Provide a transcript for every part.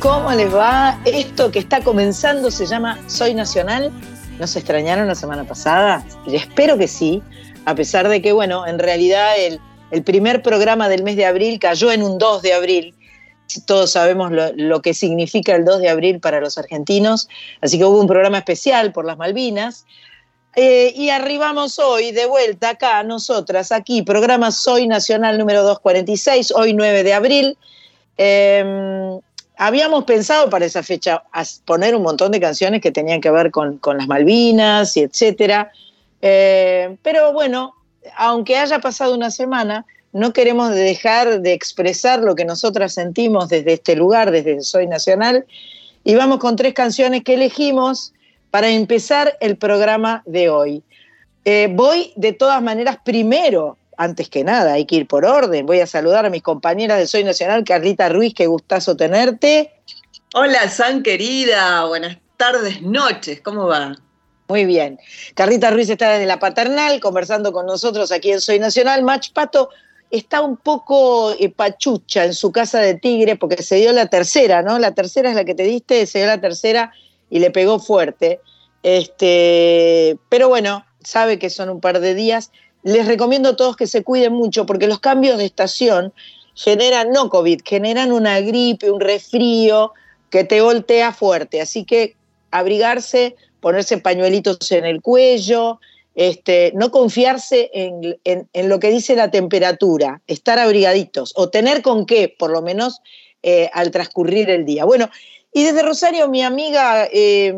¿cómo les va? Esto que está comenzando se llama Soy Nacional. ¿Nos extrañaron la semana pasada? espero que sí a pesar de que, bueno, en realidad el, primer programa del mes de abril cayó en un 2 de abril. Todos sabemos lo, que significa el 2 de abril para los argentinos, así que hubo un programa especial por las Malvinas. Eh, y arribamos hoy de vuelta acá, nosotras, aquí, programa Soy Nacional número 246, hoy 9 de abril. Em, habíamos pensado para esa fecha poner un montón de canciones que tenían que ver con, las Malvinas y etcétera. Eh, pero bueno, aunque haya pasado una semana, no queremos dejar de expresar lo que nosotras sentimos desde este lugar, desde Soy Nacional, y vamos con tres canciones que elegimos para empezar el programa de hoy. Eh, voy de todas maneras primero, antes que nada, hay que ir por orden, voy a saludar a mis compañeras de Soy Nacional, Carlita Ruiz, qué gustazo tenerte. Hola, San querida, buenas tardes, noches, ¿cómo va? Muy bien. Carlita Ruiz está desde la paternal conversando con nosotros aquí en Soy Nacional. Mach Pato está un poco eh, pachucha en su casa de tigre porque se dio la tercera, ¿no? La tercera es la que te diste, se dio la tercera y le pegó fuerte. Este, pero bueno, sabe que son un par de días. Les recomiendo a todos que se cuiden mucho porque los cambios de estación generan, no COVID, generan una gripe, un resfrío que te voltea fuerte. Así que abrigarse, ponerse pañuelitos en el cuello, este, no confiarse en, lo que dice la temperatura, estar abrigaditos o tener con qué, por lo menos eh, al transcurrir el día. Bueno, y desde Rosario, mi amiga, eh,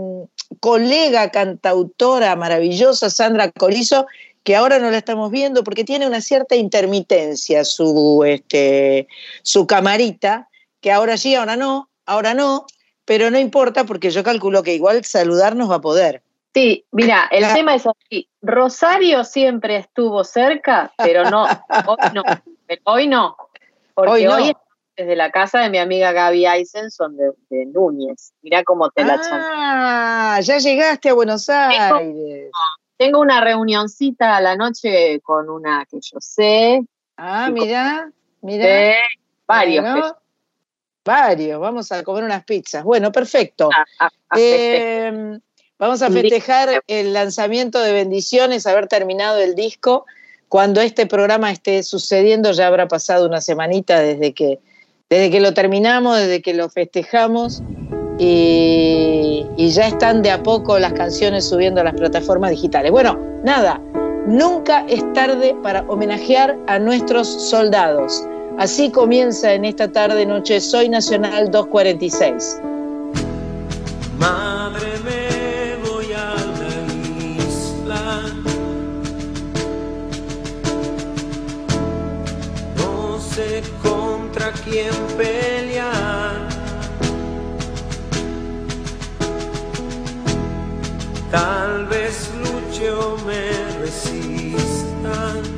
colega, cantautora maravillosa, Sandra Corizo, que ahora no la estamos viendo porque tiene una cierta intermitencia su, este, su camarita, que ahora sí, ahora no, ahora no, pero no importa porque yo calculo que igual saludarnos va a poder. Sí, mira, el tema es así. Rosario siempre estuvo cerca, pero no, hoy no, hoy no, porque hoy, es desde la casa de mi amiga Gaby Eisenson de, de Núñez. Mira cómo te la Ah, ya llegaste a Buenos Aires. Tengo, una reunioncita a la noche con una que yo sé. Ah, mira, mira. varios. Varios, vamos a comer unas pizzas. Bueno, perfecto. Ah, ah, em, vamos a festejar el lanzamiento de Bendiciones, haber terminado el disco. Cuando este programa esté sucediendo, ya habrá pasado una semanita desde que, desde que lo terminamos, desde que lo festejamos. Y ya están de a poco las canciones subiendo a las plataformas digitales. Bueno, nada, nunca es tarde para homenajear a nuestros soldados. Así comienza en esta tarde noche Soy Nacional 246. Madre me voy a la isla. No sé contra quién pelear. Tal vez luche o me resista.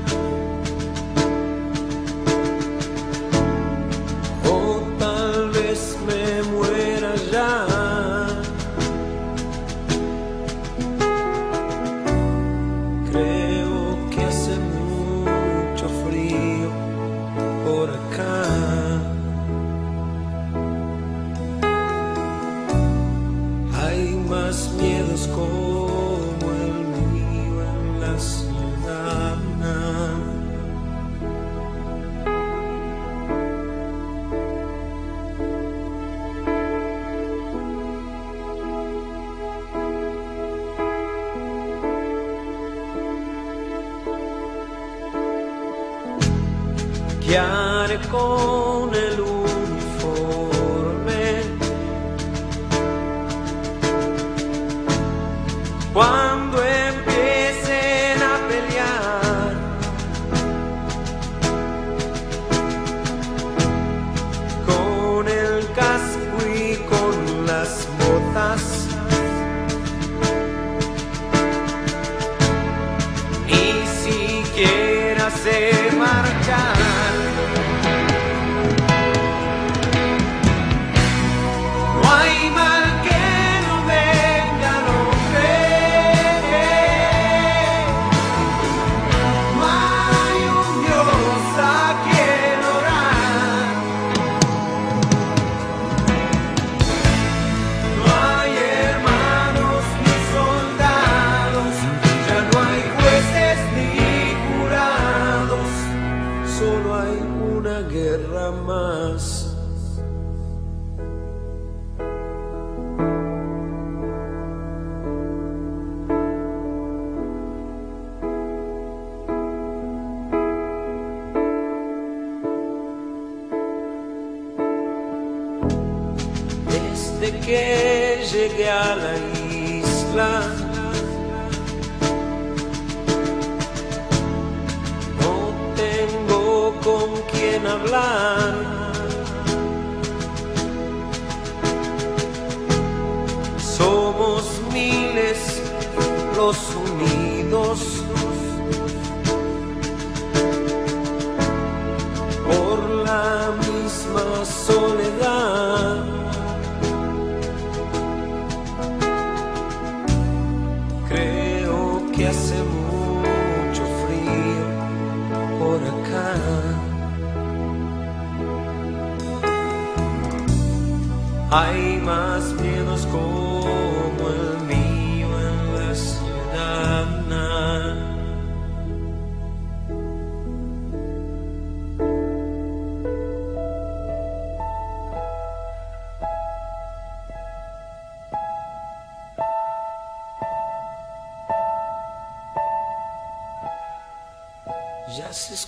Con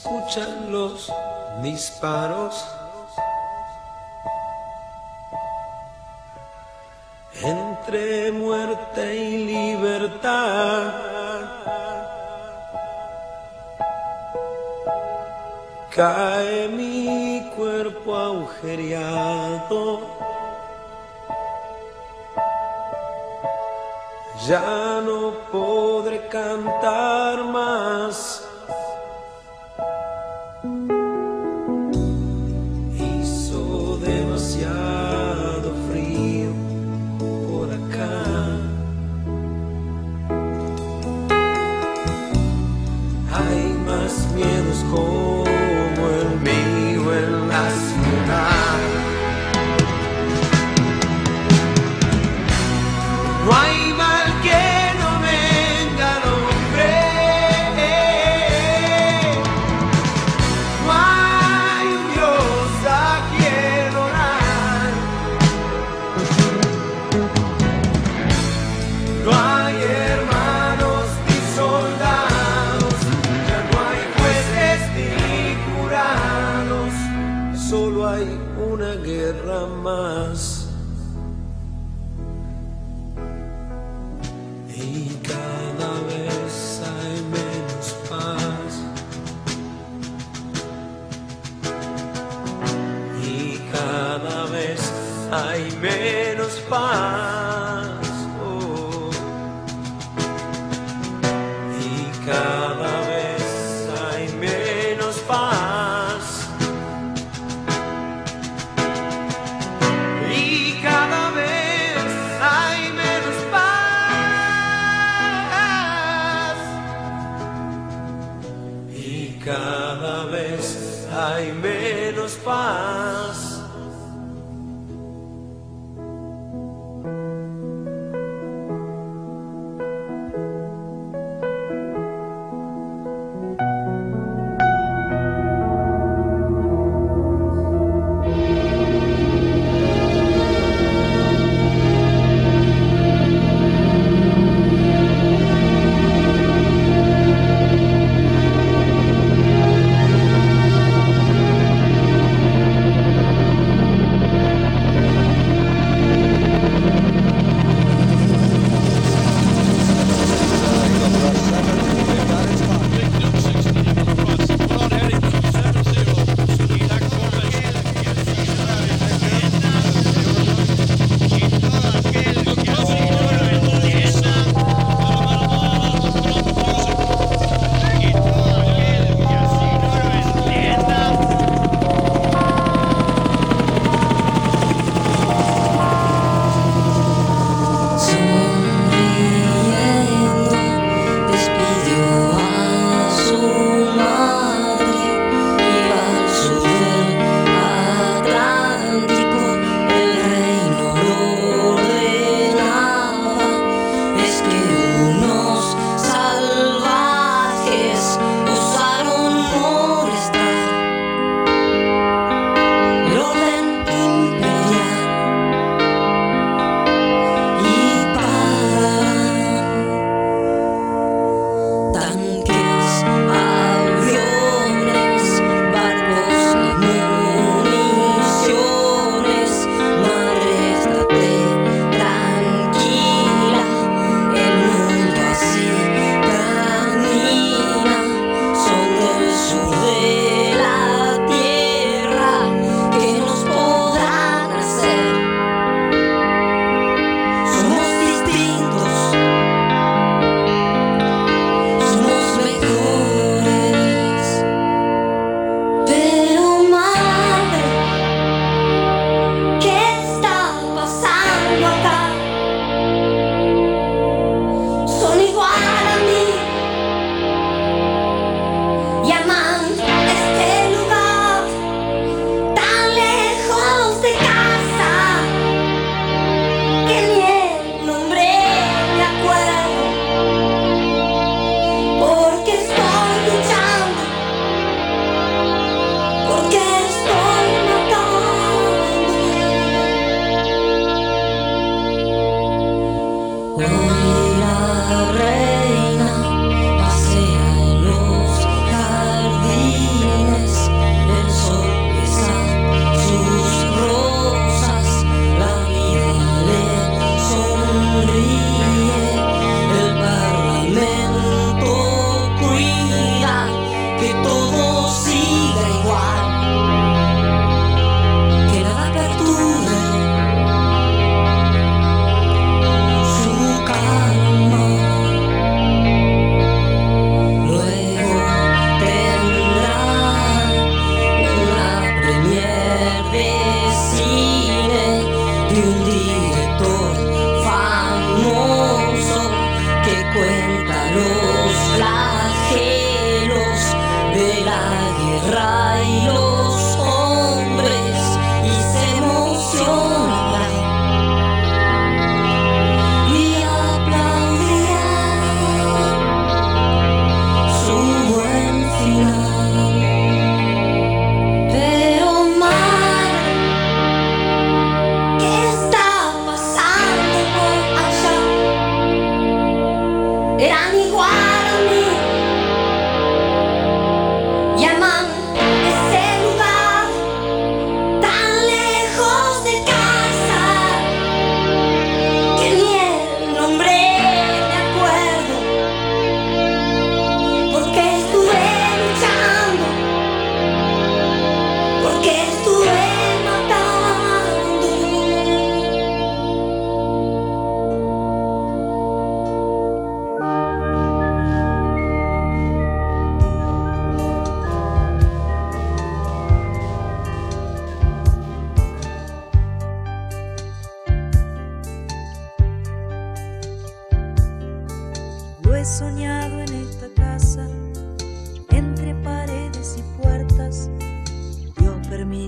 escuchan los disparos. Entre muerte y libertad. Cae mi cuerpo agujereado. Ya no podré cantar más.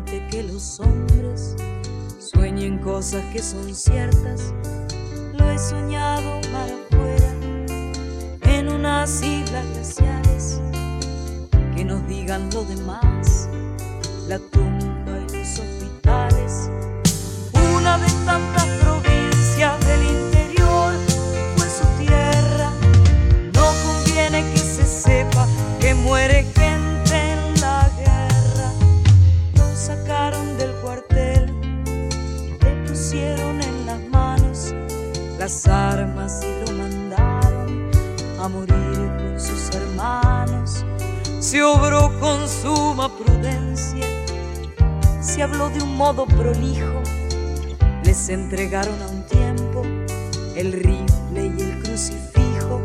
que los hombres sueñen cosas que son ciertas. Lo he soñado para afuera, en unas islas glaciares, que nos digan lo demás, la tumba se obró con suma prudencia, se habló de un modo prolijo, les entregaron a un tiempo el rifle y el crucifijo.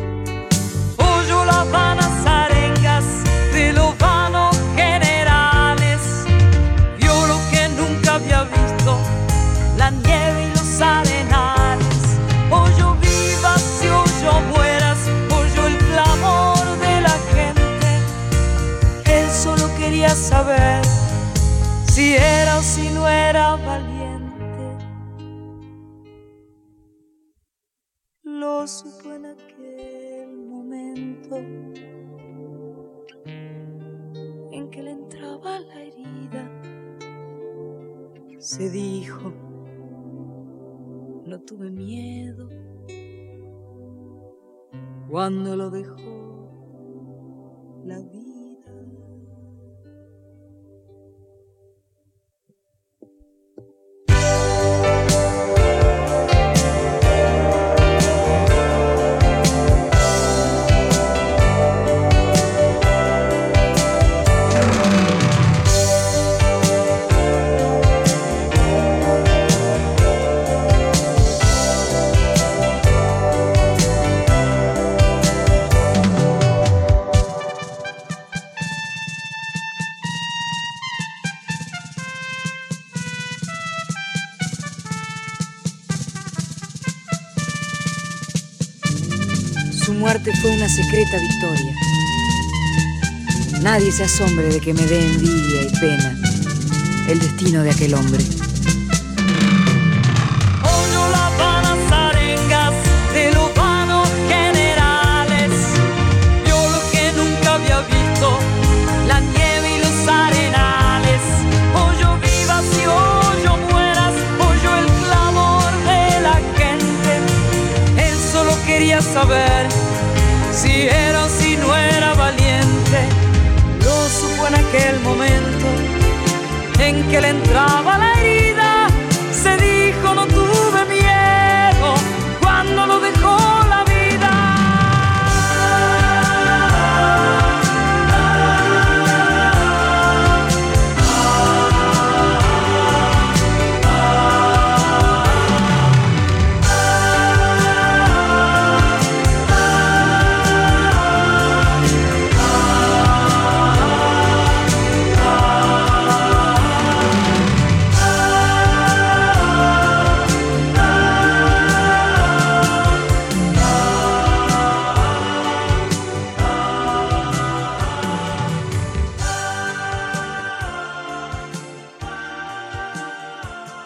Oyó las vanas arengas de los vanos generales, vio lo que nunca había visto, la nieve y saber si era o si no era valiente. Lo supo en aquel momento en que le entraba la herida. Se dijo, no tuve miedo cuando lo dejó la vida. una secreta victoria. Nadie se asombre de que me dé envidia y pena el destino de aquel hombre. que le entraba la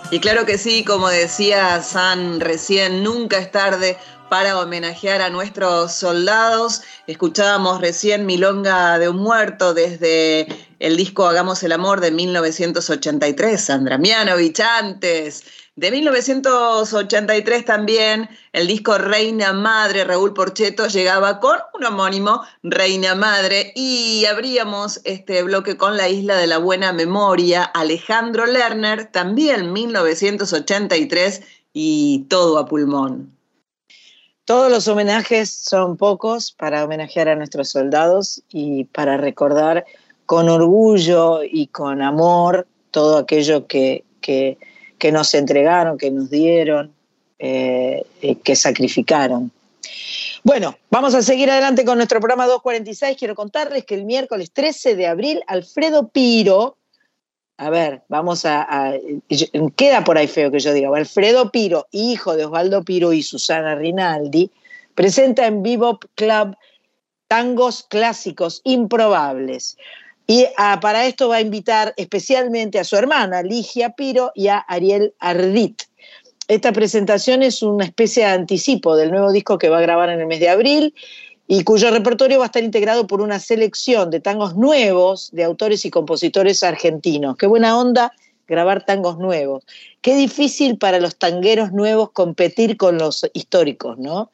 Y claro que sí, como decía San recién, nunca es tarde para homenajear a nuestros soldados. Escuchábamos recién Milonga de un muerto desde el disco Hagamos el Amor de 1983, Sandra Mianovich antes. De 1983 también el disco Reina Madre, Raúl Porcheto, llegaba con un homónimo, Reina Madre, y abríamos este bloque con La Isla de la Buena Memoria, Alejandro Lerner, también 1983, y todo a pulmón. Todos los homenajes son pocos para homenajear a nuestros soldados y para recordar con orgullo y con amor todo aquello que, que que nos entregaron, que nos dieron, eh, eh, que sacrificaron. Bueno, vamos a seguir adelante con nuestro programa 246. Quiero contarles que el miércoles 13 de abril, Alfredo Piro, a ver, vamos a, queda por ahí feo que yo diga, Alfredo Piro, hijo de Osvaldo Piro y Susana Rinaldi, presenta en Bebop Club tangos clásicos improbables. Y ah, para esto va a invitar especialmente a su hermana, Ligia Piro, y a Ariel Ardit. Esta presentación es una especie de anticipo del nuevo disco que va a grabar en el mes de abril y cuyo repertorio va a estar integrado por una selección de tangos nuevos de autores y compositores argentinos. Qué buena onda grabar tangos nuevos. Qué difícil para los tangueros nuevos competir con los históricos, ¿no?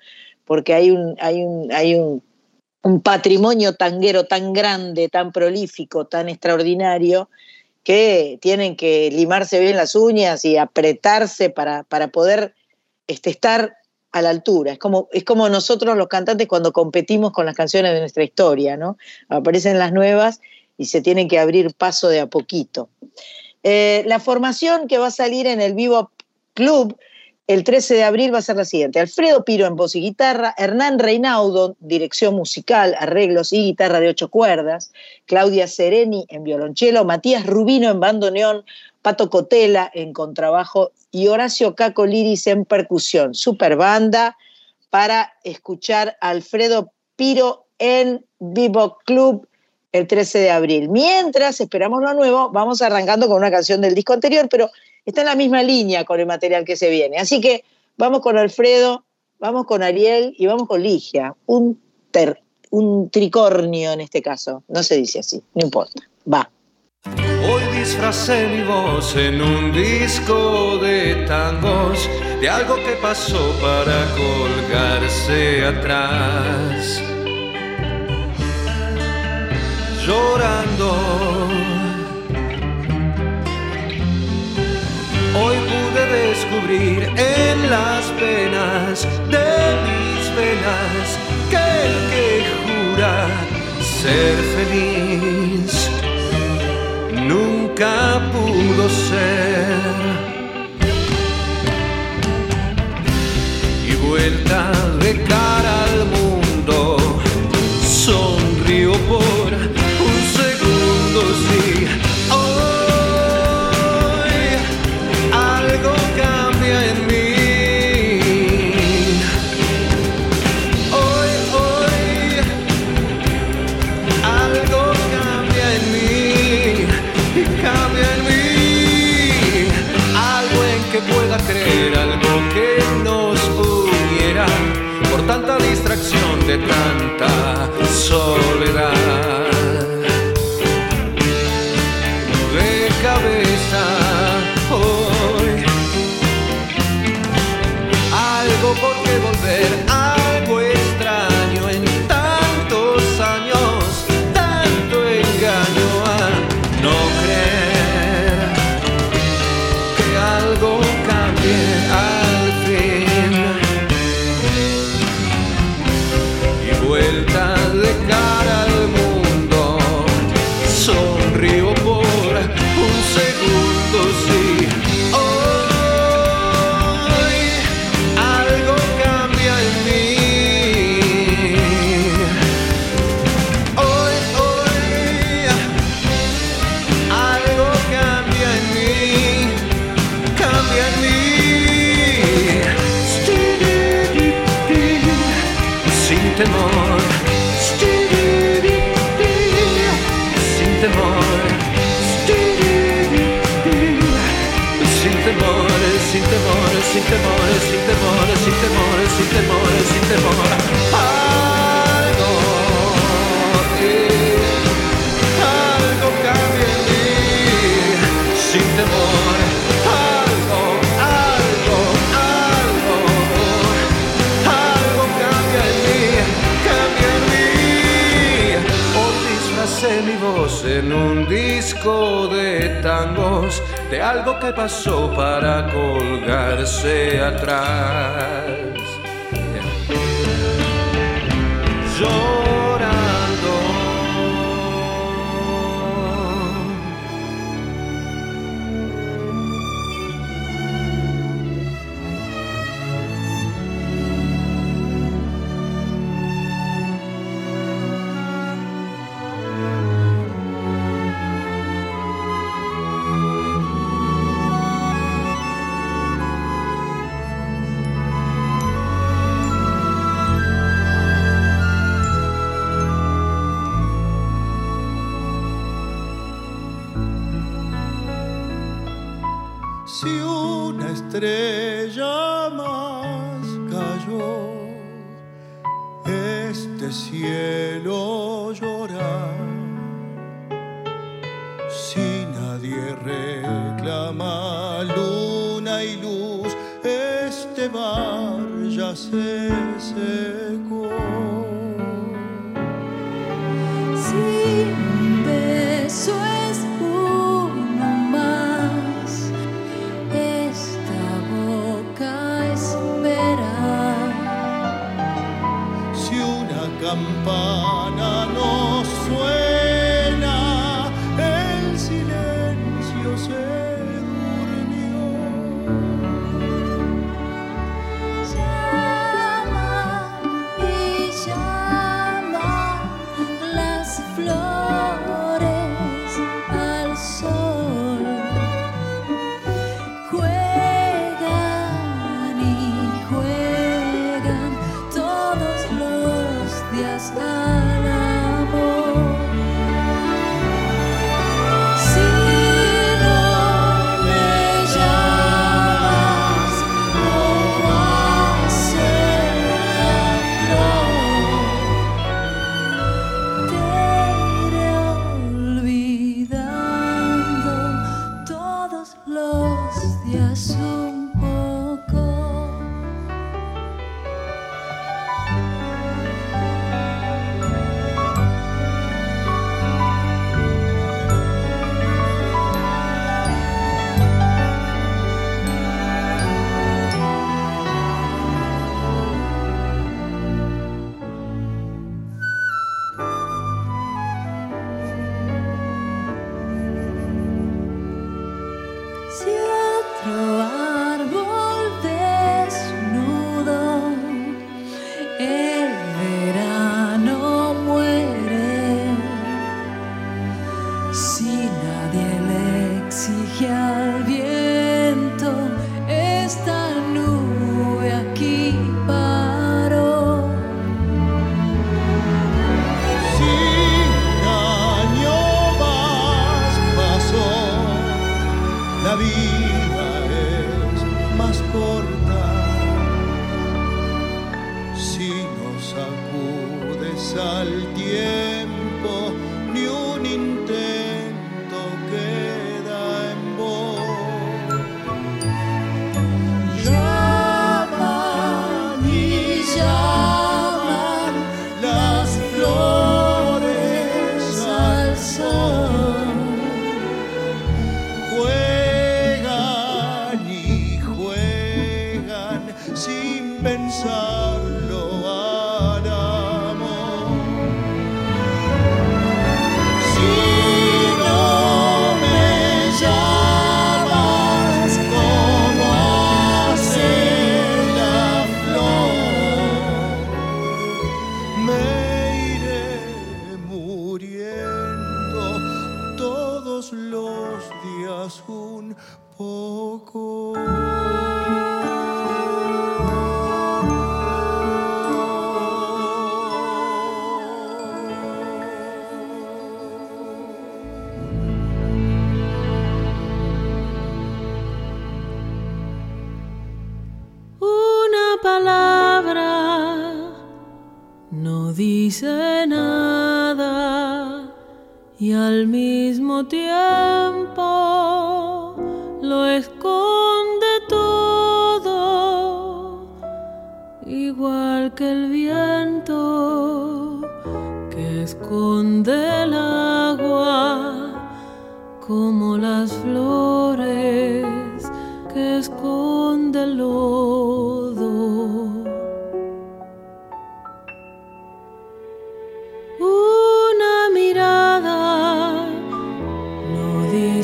Porque hay un, hay un, hay un un patrimonio tanguero tan grande, tan prolífico, tan extraordinario, que tienen que limarse bien las uñas y apretarse para, para poder este, estar a la altura. Es como, es como nosotros los cantantes cuando competimos con las canciones de nuestra historia, ¿no? Aparecen las nuevas y se tienen que abrir paso de a poquito. Eh, la formación que va a salir en el Vivo Club el 13 de abril va a ser la siguiente. Alfredo Piro en voz y guitarra, Hernán Reinaudo, dirección musical, arreglos y guitarra de ocho cuerdas, Claudia Sereni en violonchelo, Matías Rubino en bandoneón, Pato Cotela en contrabajo y Horacio Caco Liris en percusión. Super banda para escuchar a Alfredo Piro en Vivo Club el 13 de abril. Mientras esperamos lo nuevo, vamos arrancando con una canción del disco anterior, pero está en la misma línea con el material que se viene. Así que vamos con Alfredo, vamos con Ariel y vamos con Ligia, un, un tricornio en este caso. No se dice así, no importa. Va. Hoy disfracé mi voz en un disco de tangos, de algo que pasó para colgarse atrás. Llorando Hoy pude descubrir en las penas de mis venas que el que jura ser feliz nunca pudo ser. Y vuelta de cara al mundo,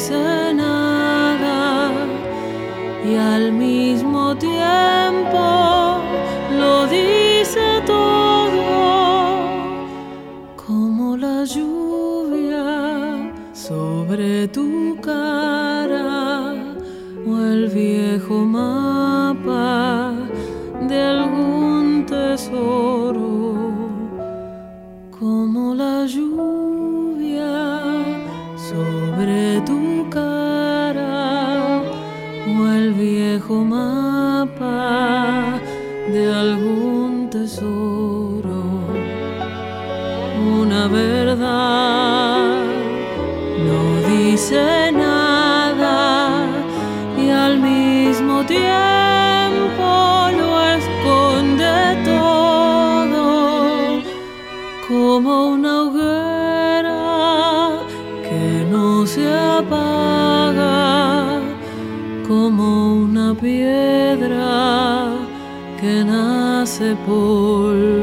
dice nada y al mismo tiempo sepolcro.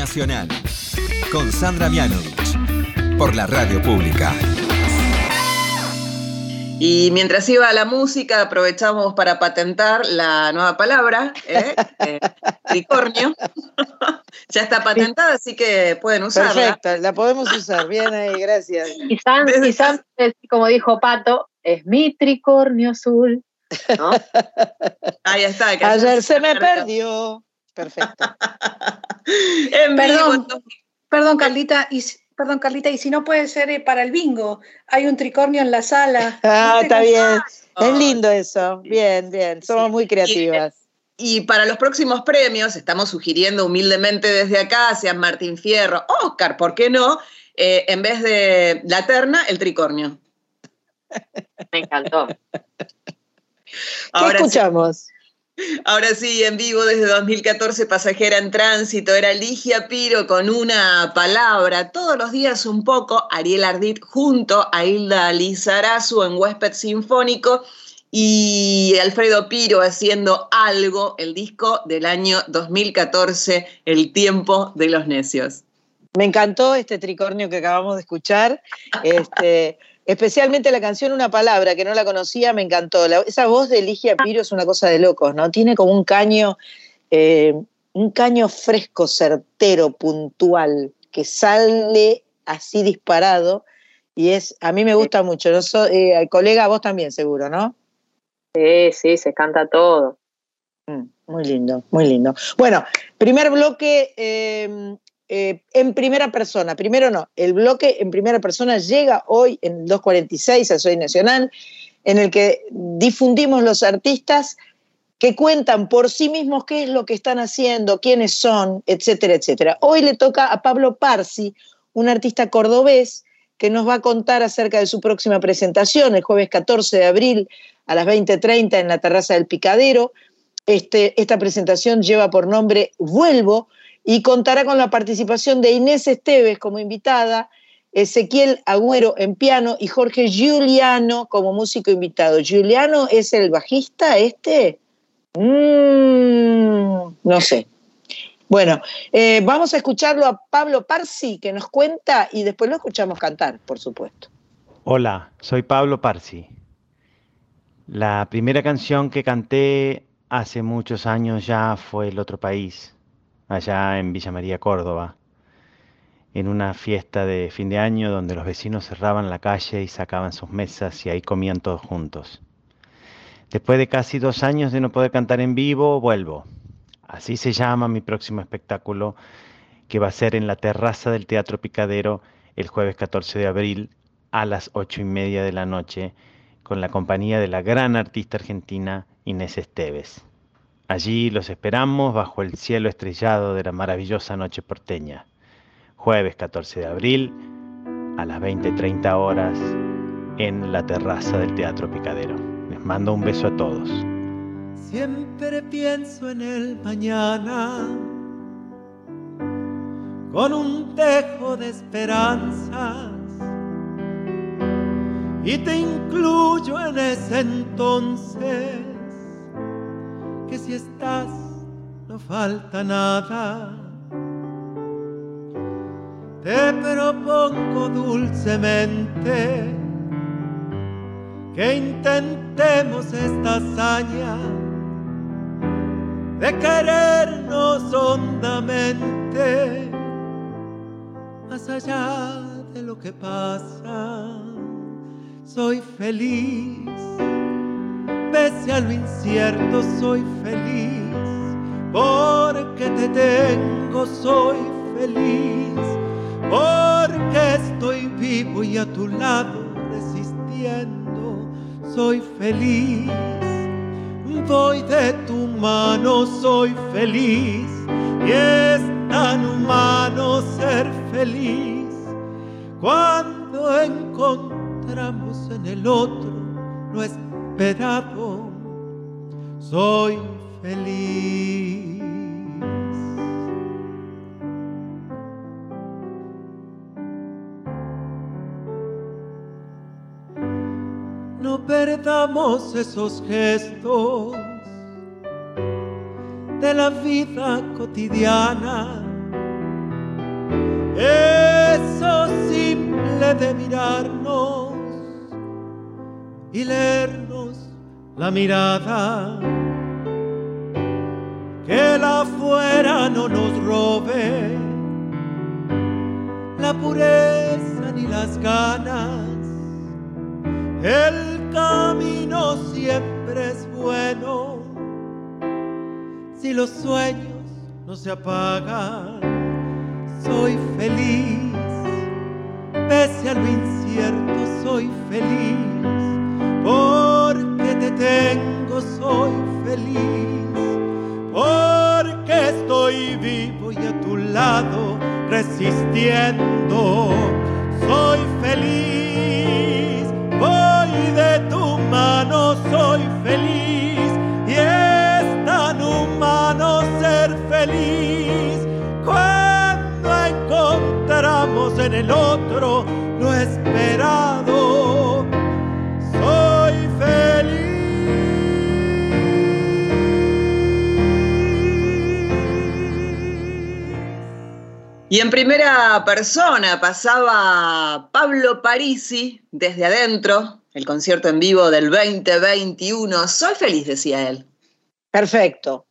Nacional. Con Sandra Mianovich. Por la radio pública. Y mientras iba la música, aprovechamos para patentar la nueva palabra, ¿eh? Eh, tricornio. ya está patentada, así que pueden usarla. Perfecto, la podemos usar. Bien ahí, gracias. Y Sam, y Sam, como dijo Pato, es mi tricornio azul. ¿no? Ahí está. que Ayer se me perdió. Perfecto. En Perdón, perdón, Carlita, y, si- perdón, Carlita, y si no puede ser eh, para el bingo, hay un tricornio en la sala. Ah, ¿Viste está bien. Es lindo eso. Bien, bien. Somos muy creativas. Y para los próximos premios, estamos sugiriendo humildemente desde acá, sean Martín Fierro, Oscar, ¿por qué no? Eh, en vez de la terna, el tricornio. Me encantó. ¿Qué Ahora sí, escuchamos? Ahora sí, en vivo desde 2014, Pasajera en Tránsito, era Ligia Piro con una palabra, todos los días un poco, Ariel Ardit junto a Hilda Lizarazu en Huésped Sinfónico y Alfredo Piro haciendo algo, el disco del año 2014, El tiempo de los necios. Me encantó este tricornio que acabamos de escuchar. Este, especialmente la canción Una Palabra, que no la conocía, me encantó. esa voz de Ligia Piro es una cosa de locos, ¿no? Tiene como un caño, eh, un caño fresco, certero, puntual, que sale así disparado. Y es, a mí me gusta mucho. No soy, eh, colega, vos también, seguro, ¿no? Sí, sí, se canta todo. Mm, muy lindo, muy lindo. Bueno, primer bloque em, eh, en primera persona. Primero no, el bloque en primera persona llega hoy en 246 a Soy Nacional, en el que difundimos los artistas que cuentan por sí mismos qué es lo que están haciendo, quiénes son, etcétera, etcétera. Hoy le toca a Pablo Parsi, un artista cordobés que nos va a contar acerca de su próxima presentación el jueves 14 de abril a las 20.30 en la terraza del Picadero. Este, esta presentación lleva por nombre Vuelvo y contará con la participación de Inés Esteves como invitada, Ezequiel Agüero en piano y Jorge Giuliano como músico invitado. ¿Giuliano es el bajista este? Mm, no sé. Bueno, eh, vamos a escucharlo a Pablo Parsi que nos cuenta y después lo escuchamos cantar, por supuesto. Hola, soy Pablo Parsi. La primera canción que canté hace muchos años ya fue El otro país, allá en Villa María, Córdoba, en una fiesta de fin de año donde los vecinos cerraban la calle y sacaban sus mesas y ahí comían todos juntos. Después de casi dos años de no poder cantar en vivo, vuelvo. Así se llama mi próximo espectáculo, que va a ser en la terraza del Teatro Picadero el jueves 14 de abril a las ocho y media de la noche con la compañía de la gran artista argentina Inés Esteves. Allí los esperamos bajo el cielo estrellado de la maravillosa noche porteña. Jueves 14 de abril a las 20.30 horas en la terraza del Teatro Picadero. Les mando un beso a todos. Siempre pienso en el mañana con un tejo de esperanza y te incluyo en ese entonces que si estás no falta nada. Te propongo dulcemente que intentemos esta hazaña de querernos hondamente más allá de lo que pasa soy feliz. Pese a lo incierto, soy feliz. Porque te tengo, soy feliz. Porque estoy vivo y a tu lado resistiendo, soy feliz. Voy de tu mano, soy feliz. Y es tan humano ser feliz cuando encontramos en el otro lo Soy feliz. No perdamos esos gestos de la vida cotidiana. Eso simple de mirarnos y leernos la mirada. Que la afuera no nos robe la pureza ni las ganas. El camino siempre es bueno si los sueños no se apagan. Soy feliz, pese a lo incierto, soy feliz te tengo soy feliz, porque estoy vivo y a tu lado resistiendo, soy feliz, voy de tu mano, soy feliz y es tan humano ser feliz. Cuando encontramos en el otro lo esperado Y en primera persona pasaba Pablo Parisi desde adentro, el concierto en vivo del 2021. Soy feliz, decía él. Perfecto.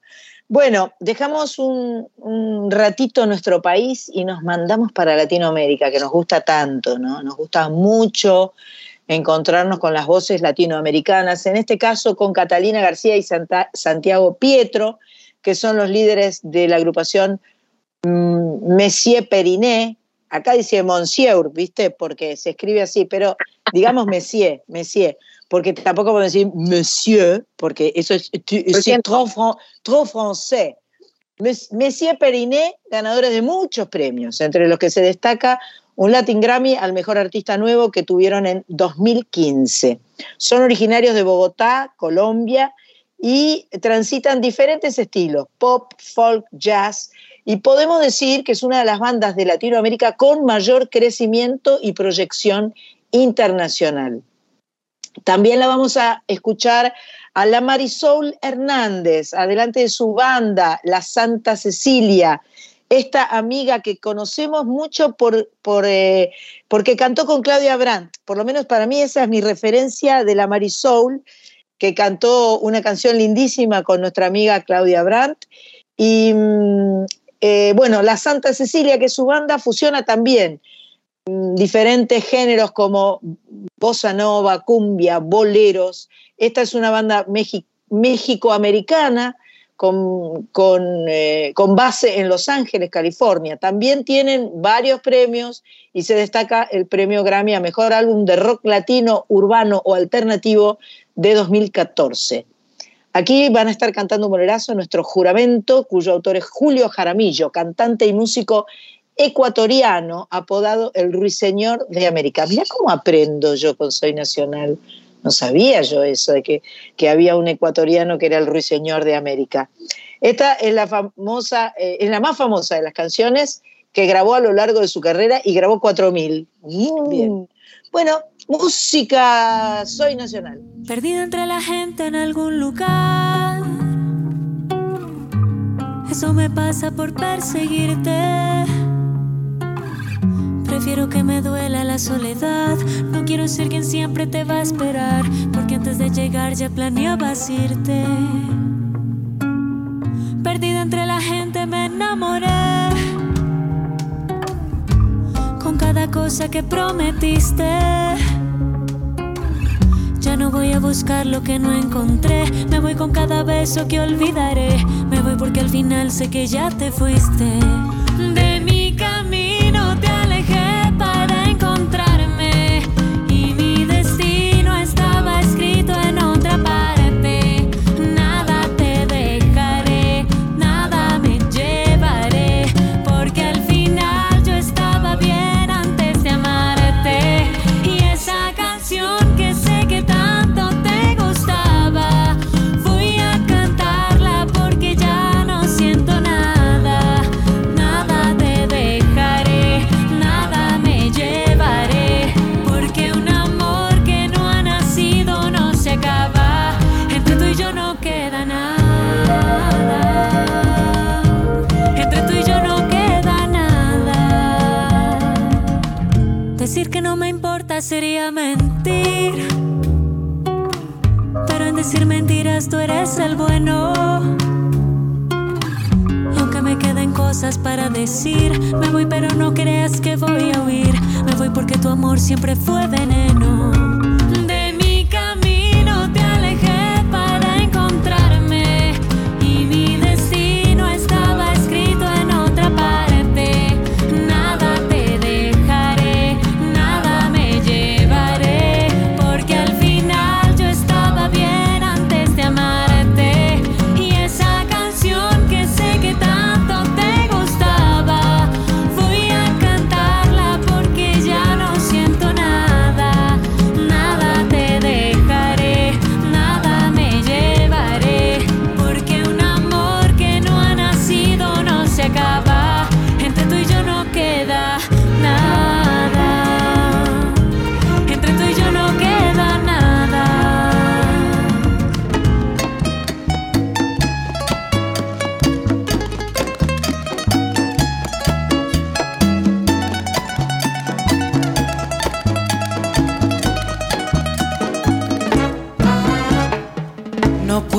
Bueno, dejamos un, ratito nuestro país y nos mandamos para Latinoamérica, que nos gusta tanto, ¿no? Nos gusta mucho encontrarnos con las voces latinoamericanas, en este caso con Catalina García y Santiago Pietro, que son los líderes de la agrupación Messier Periné, acá dice Monsieur, ¿viste? Porque se escribe así, pero digamos Messier, Messier, porque tampoco podemos decir Monsieur, porque eso es, es trop, trop français. Messier Periné, ganadores de muchos premios, entre los que se destaca un Latin Grammy al mejor artista nuevo que tuvieron en 2015. Son originarios de Bogotá, Colombia, y transitan diferentes estilos, pop, folk, jazz, y podemos decir que es una de las bandas de Latinoamérica con mayor crecimiento y proyección internacional. También la vamos a escuchar a la Marisol Hernández, adelante de su banda, La Santa Cecilia, esta amiga que conocemos mucho por, por eh, porque cantó con Claudia Brandt, por lo menos para mí esa es mi referencia de la Marisol, que cantó una canción lindísima con nuestra amiga Claudia Brandt. Y mm, eh, bueno, La Santa Cecilia, que es su banda, fusiona también mm, diferentes géneros como bossa nova, cumbia, boleros. Esta es una banda méxico-americana eh, con, base en Los Ángeles, California. También tienen varios premios y se destaca el premio Grammy a Mejor Álbum de Rock Latino, Urbano o Alternativo de 2014. Aquí van a estar cantando un bolerazo nuestro juramento, cuyo autor es Julio Jaramillo, cantante y músico ecuatoriano, apodado el Ruiseñor de América. Mira cómo aprendo yo con Soy Nacional. No sabía yo eso, de que, que había un ecuatoriano que era el ruiseñor de América. Esta es la, famosa, eh, es la más famosa de las canciones que grabó a lo largo de su carrera y grabó 4000. Mm. Bien. Bueno, música Soy Nacional. Perdida entre la gente en algún lugar. Eso me pasa por perseguirte. Prefiero que me duela la soledad. No quiero ser quien siempre te va a esperar. Porque antes de llegar ya planeabas irte. Perdida entre la gente me enamoré. Con cada cosa que prometiste. No voy a buscar lo que no encontré. Me voy con cada beso que olvidaré. Me voy porque al final sé que ya te fuiste. Sería mentir. Pero en decir mentiras tú eres el bueno. Y aunque me queden cosas para decir, me voy pero no creas que voy a huir. Me voy porque tu amor siempre fue veneno.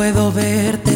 Puedo verte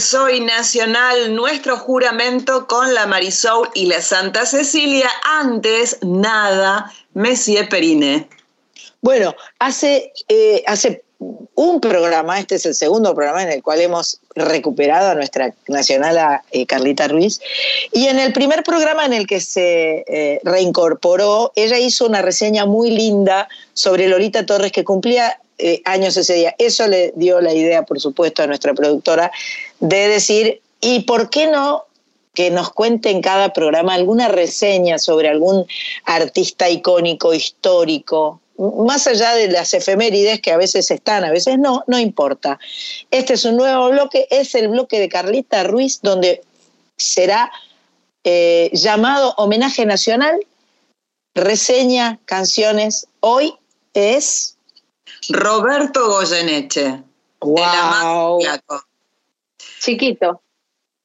Soy Nacional, nuestro juramento con la Marisol y la Santa Cecilia. Antes, nada, Messier Perine. Bueno, hace, eh, hace un programa, este es el segundo programa en el cual hemos recuperado a nuestra nacional eh, Carlita Ruiz, y en el primer programa en el que se eh, reincorporó, ella hizo una reseña muy linda sobre Lolita Torres que cumplía eh, años ese día. Eso le dio la idea, por supuesto, a nuestra productora de decir, ¿y por qué no que nos cuente en cada programa alguna reseña sobre algún artista icónico, histórico, más allá de las efemérides que a veces están, a veces no, no importa. Este es un nuevo bloque, es el bloque de Carlita Ruiz, donde será eh, llamado Homenaje Nacional, reseña, canciones. Hoy es Roberto Goyeneche. Wow. Chiquito.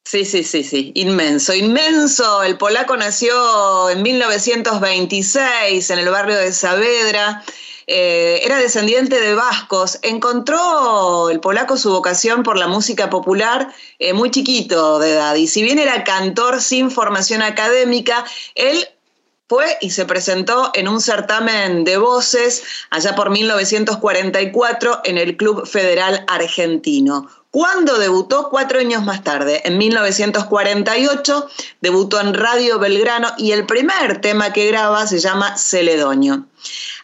Sí, sí, sí, sí, inmenso, inmenso. El polaco nació en 1926 en el barrio de Saavedra. Eh, era descendiente de vascos. Encontró el polaco su vocación por la música popular eh, muy chiquito de edad. Y si bien era cantor sin formación académica, él fue y se presentó en un certamen de voces allá por 1944 en el Club Federal Argentino. ¿Cuándo debutó? Cuatro años más tarde, en 1948, debutó en Radio Belgrano y el primer tema que graba se llama Celedonio.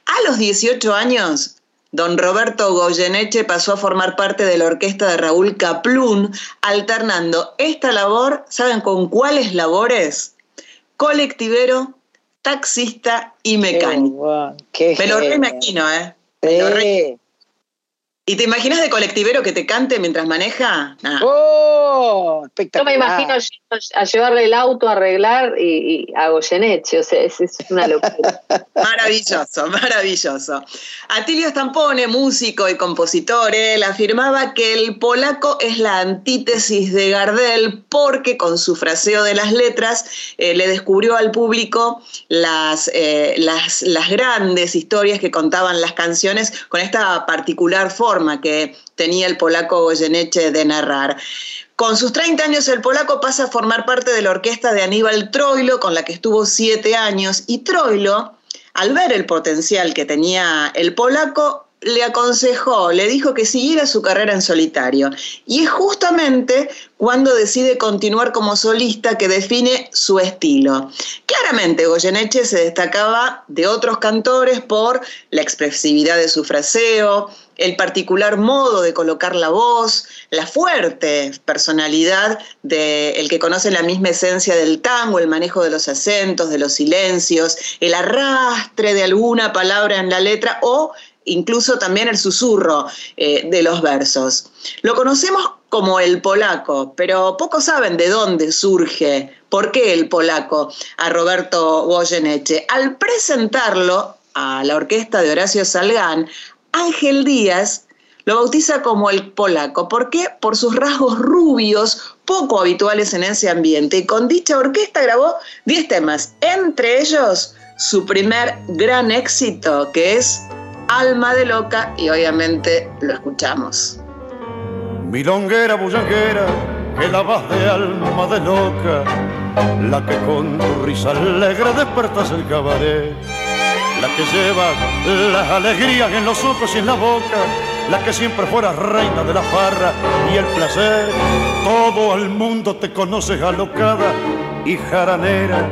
A los 18 años, don Roberto Goyeneche pasó a formar parte de la orquesta de Raúl Caplún, alternando esta labor, ¿saben con cuáles labores? Colectivero, taxista y mecánico. Qué Me lo reimagino, ¿eh? Me lo re-. ¿Y te imaginas de colectivero que te cante mientras maneja? ¡Oh! Yo me imagino a llevarle el auto a arreglar y, a Goyeneche, o sea, es, una locura. maravilloso, maravilloso. Atilio Stampone, músico y compositor, él afirmaba que el polaco es la antítesis de Gardel porque con su fraseo de las letras eh, le descubrió al público las, eh, las, las grandes historias que contaban las canciones con esta particular forma que tenía el polaco Goyeneche de narrar. Con sus 30 años el polaco pasa a formar parte de la orquesta de Aníbal Troilo, con la que estuvo siete años, y Troilo, al ver el potencial que tenía el polaco, le aconsejó, le dijo que siguiera su carrera en solitario. Y es justamente cuando decide continuar como solista que define su estilo. Claramente Goyeneche se destacaba de otros cantores por la expresividad de su fraseo, el particular modo de colocar la voz, la fuerte personalidad del que conoce la misma esencia del tango, el manejo de los acentos, de los silencios, el arrastre de alguna palabra en la letra o incluso también el susurro eh, de los versos. Lo conocemos como el polaco, pero pocos saben de dónde surge, por qué el polaco, a Roberto Goyeneche. Al presentarlo a la orquesta de Horacio Salgán, Ángel Díaz lo bautiza como el polaco. ¿Por qué? Por sus rasgos rubios, poco habituales en ese ambiente. Y con dicha orquesta grabó 10 temas, entre ellos su primer gran éxito, que es Alma de Loca, y obviamente lo escuchamos. Milonguera, bullanguera, que la vas de alma de loca, la que con tu risa alegre despertas el cabaret la que lleva las alegrías en los ojos y en la boca, la que siempre fuera reina de la farra y el placer. Todo el mundo te conoce alocada y jaranera,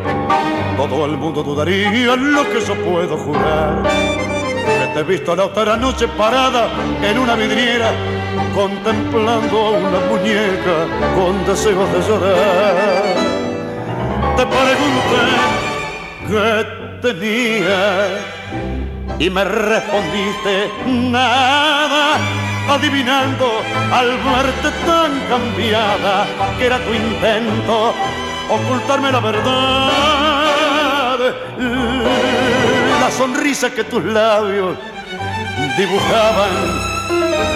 todo el mundo dudaría lo que yo puedo jurar. Te he visto la otra noche parada en una vidriera, contemplando una muñeca con deseos de llorar. Te pregunté qué tenía y me respondiste nada, adivinando al verte tan cambiada que era tu intento ocultarme la verdad. Sonrisa que tus labios dibujaban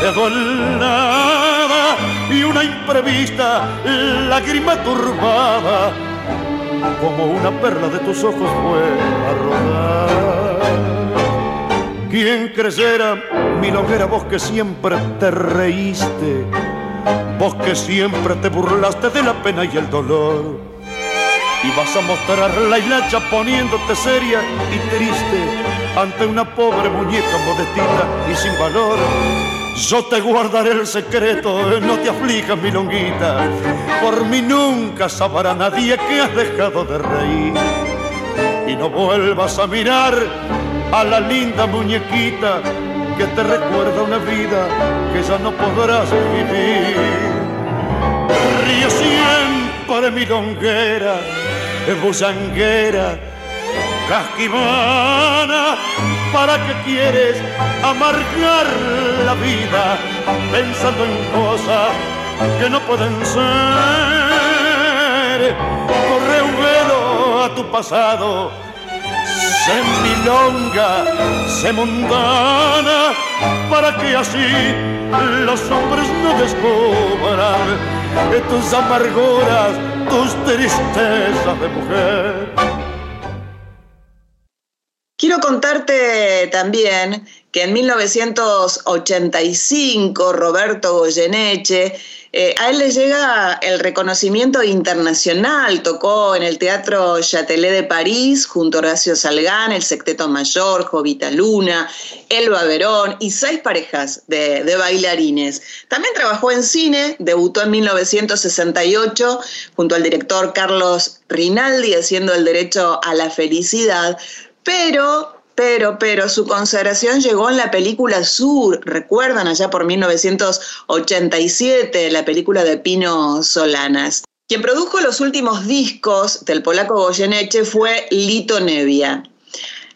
quedó nada y una imprevista lágrima turbada como una perla de tus ojos fue a rodar. ¿Quién creyera, mi loguera, vos que siempre te reíste, vos que siempre te burlaste de la pena y el dolor? Y vas a mostrar la hilacha poniéndote seria y triste ante una pobre muñeca modestita y sin valor yo te guardaré el secreto, no te aflijas mi longuita. Por mí nunca sabrá nadie que has dejado de reír. Y no vuelvas a mirar a la linda muñequita que te recuerda una vida que ya no podrás vivir. Río siempre mi longuera, busanguera casquivana, ¿para qué quieres amargar la vida pensando en cosas que no pueden ser? Corre un velo a tu pasado, sé milonga, sé mundana, para que así los hombres no descubran tus amarguras, tus tristezas de mujer. Quiero contarte también que en 1985 Roberto Goyeneche, eh, a él le llega el reconocimiento internacional, tocó en el Teatro Châtelet de París junto a Horacio Salgán, el Secteto Mayor, Jovita Luna, Elba Verón y seis parejas de, de bailarines. También trabajó en cine, debutó en 1968 junto al director Carlos Rinaldi haciendo el derecho a la felicidad, pero, pero, pero su consagración llegó en la película Sur, recuerdan allá por 1987, la película de Pino Solanas. Quien produjo los últimos discos del polaco Goyeneche fue Lito Nevia.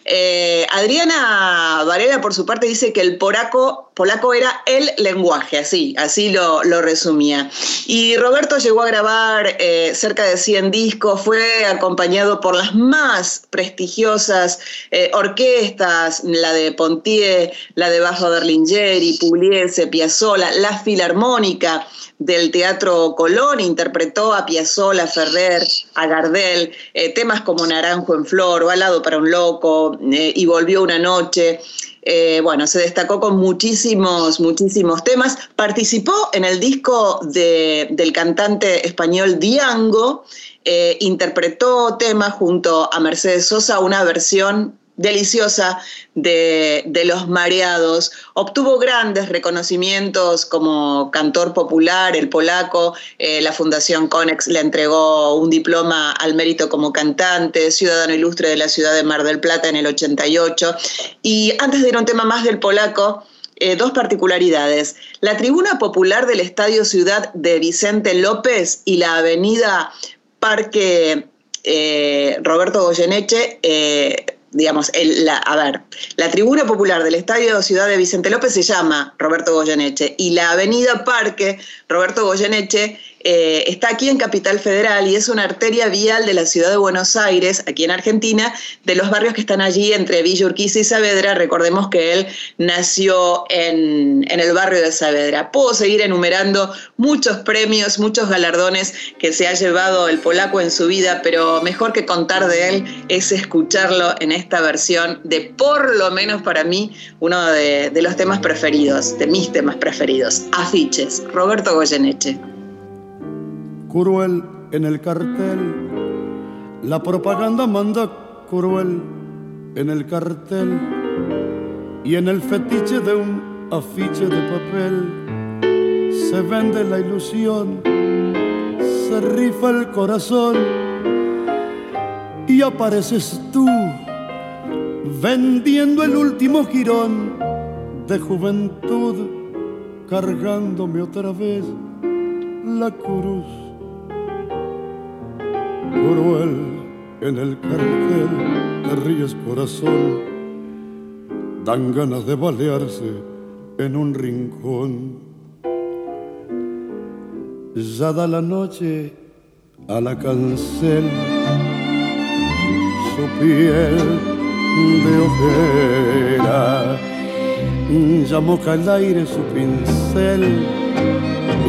Eh, Adriana Varela, por su parte, dice que el polaco era el lenguaje, así, así lo, resumía. Y Roberto llegó a grabar eh, cerca de 100 discos, fue acompañado por las más prestigiosas eh, orquestas, la de Pontier, la de Bajo Berlingeri, Pugliese, Piazzolla, la Filarmónica del Teatro Colón, interpretó a Piazzolla, Ferrer, a Gardel, eh, temas como Naranjo en Flor, Balado para un Loco, y Volvió una Noche. Eh, bueno, se destacó con muchísimos, muchísimos temas. Participó en el disco del cantante español Diango, eh, interpretó temas junto a Mercedes Sosa, una versión deliciosa de, Los Mareados. Obtuvo grandes reconocimientos como cantor popular, el polaco, eh, la Fundación Conex le entregó un diploma al mérito como cantante, ciudadano ilustre de la ciudad de Mar del Plata en el 88. Y antes de ir a un tema más del polaco, eh, dos particularidades. La tribuna popular del Estadio Ciudad de Vicente López y la avenida Parque eh, Roberto Goyeneche digamos, la, a ver, la tribuna popular del Estadio Ciudad de Vicente López se llama Roberto Goyeneche y la avenida Parque Roberto Goyeneche eh, está aquí en Capital Federal y es una arteria vial de la ciudad de Buenos Aires, aquí en Argentina, de los barrios que están allí entre Villa Urquiza y Saavedra. Recordemos que él nació en, en el barrio de Saavedra. Puedo seguir enumerando muchos premios, muchos galardones que se ha llevado el polaco en su vida, pero mejor que contar de él es escucharlo en esta versión de, por lo menos para mí, uno de, los temas preferidos, de mis temas preferidos, Afiches, Roberto Goyeneche cruel en el cartel. La propaganda manda cruel en el cartel y en el fetiche de un afiche de papel se vende la ilusión, se rifa el corazón y apareces tú vendiendo el último girón de juventud, cargándome otra vez la cruz cruel en el cartel, te ríes corazón, dan ganas de balearse en un rincón. Ya da la noche a la cancel, su piel de ojera, ya moja el aire su pincel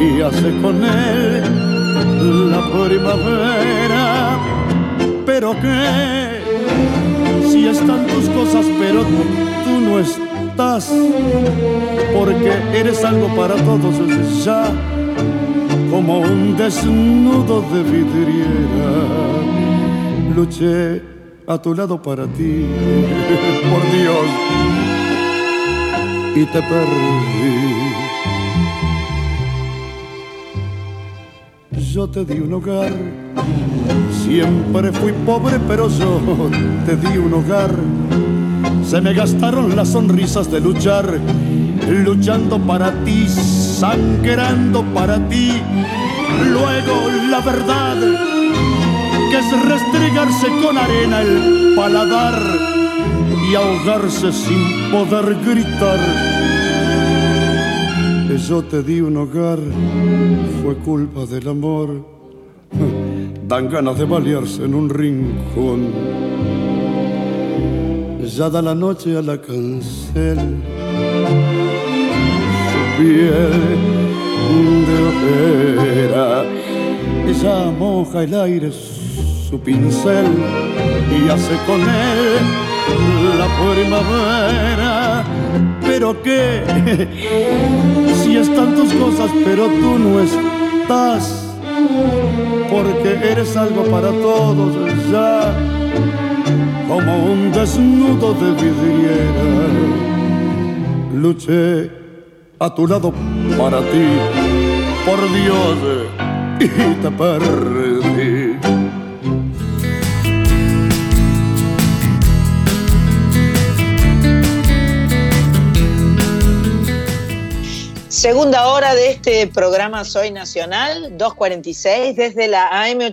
y hace con él la primavera. Pero que si están tus cosas, pero tú no estás, porque eres algo para todos ya, como un desnudo de vidriera. Luché a tu lado para ti, por Dios, y te perdí yo te di un hogar. Siempre fui pobre, pero yo te di un hogar. Se me gastaron las sonrisas de luchar, luchando para ti, sangrando para ti. Luego la verdad, que es restregarse con arena el paladar y ahogarse sin poder gritar yo te di un hogar fue culpa del amor. Dan ganas de balearse en un rincón. Ya da la noche a la cancel. Piel de ojera. Ya moja el aire su pincel y hace con él la primavera. Pero qué, si están tus cosas, pero tú no estás, porque eres algo para todos ya, como un desnudo de vidriera. Luché a tu lado para ti, por Dios, y te perdí. Segunda hora de este programa Soy Nacional, 2.46, desde la AM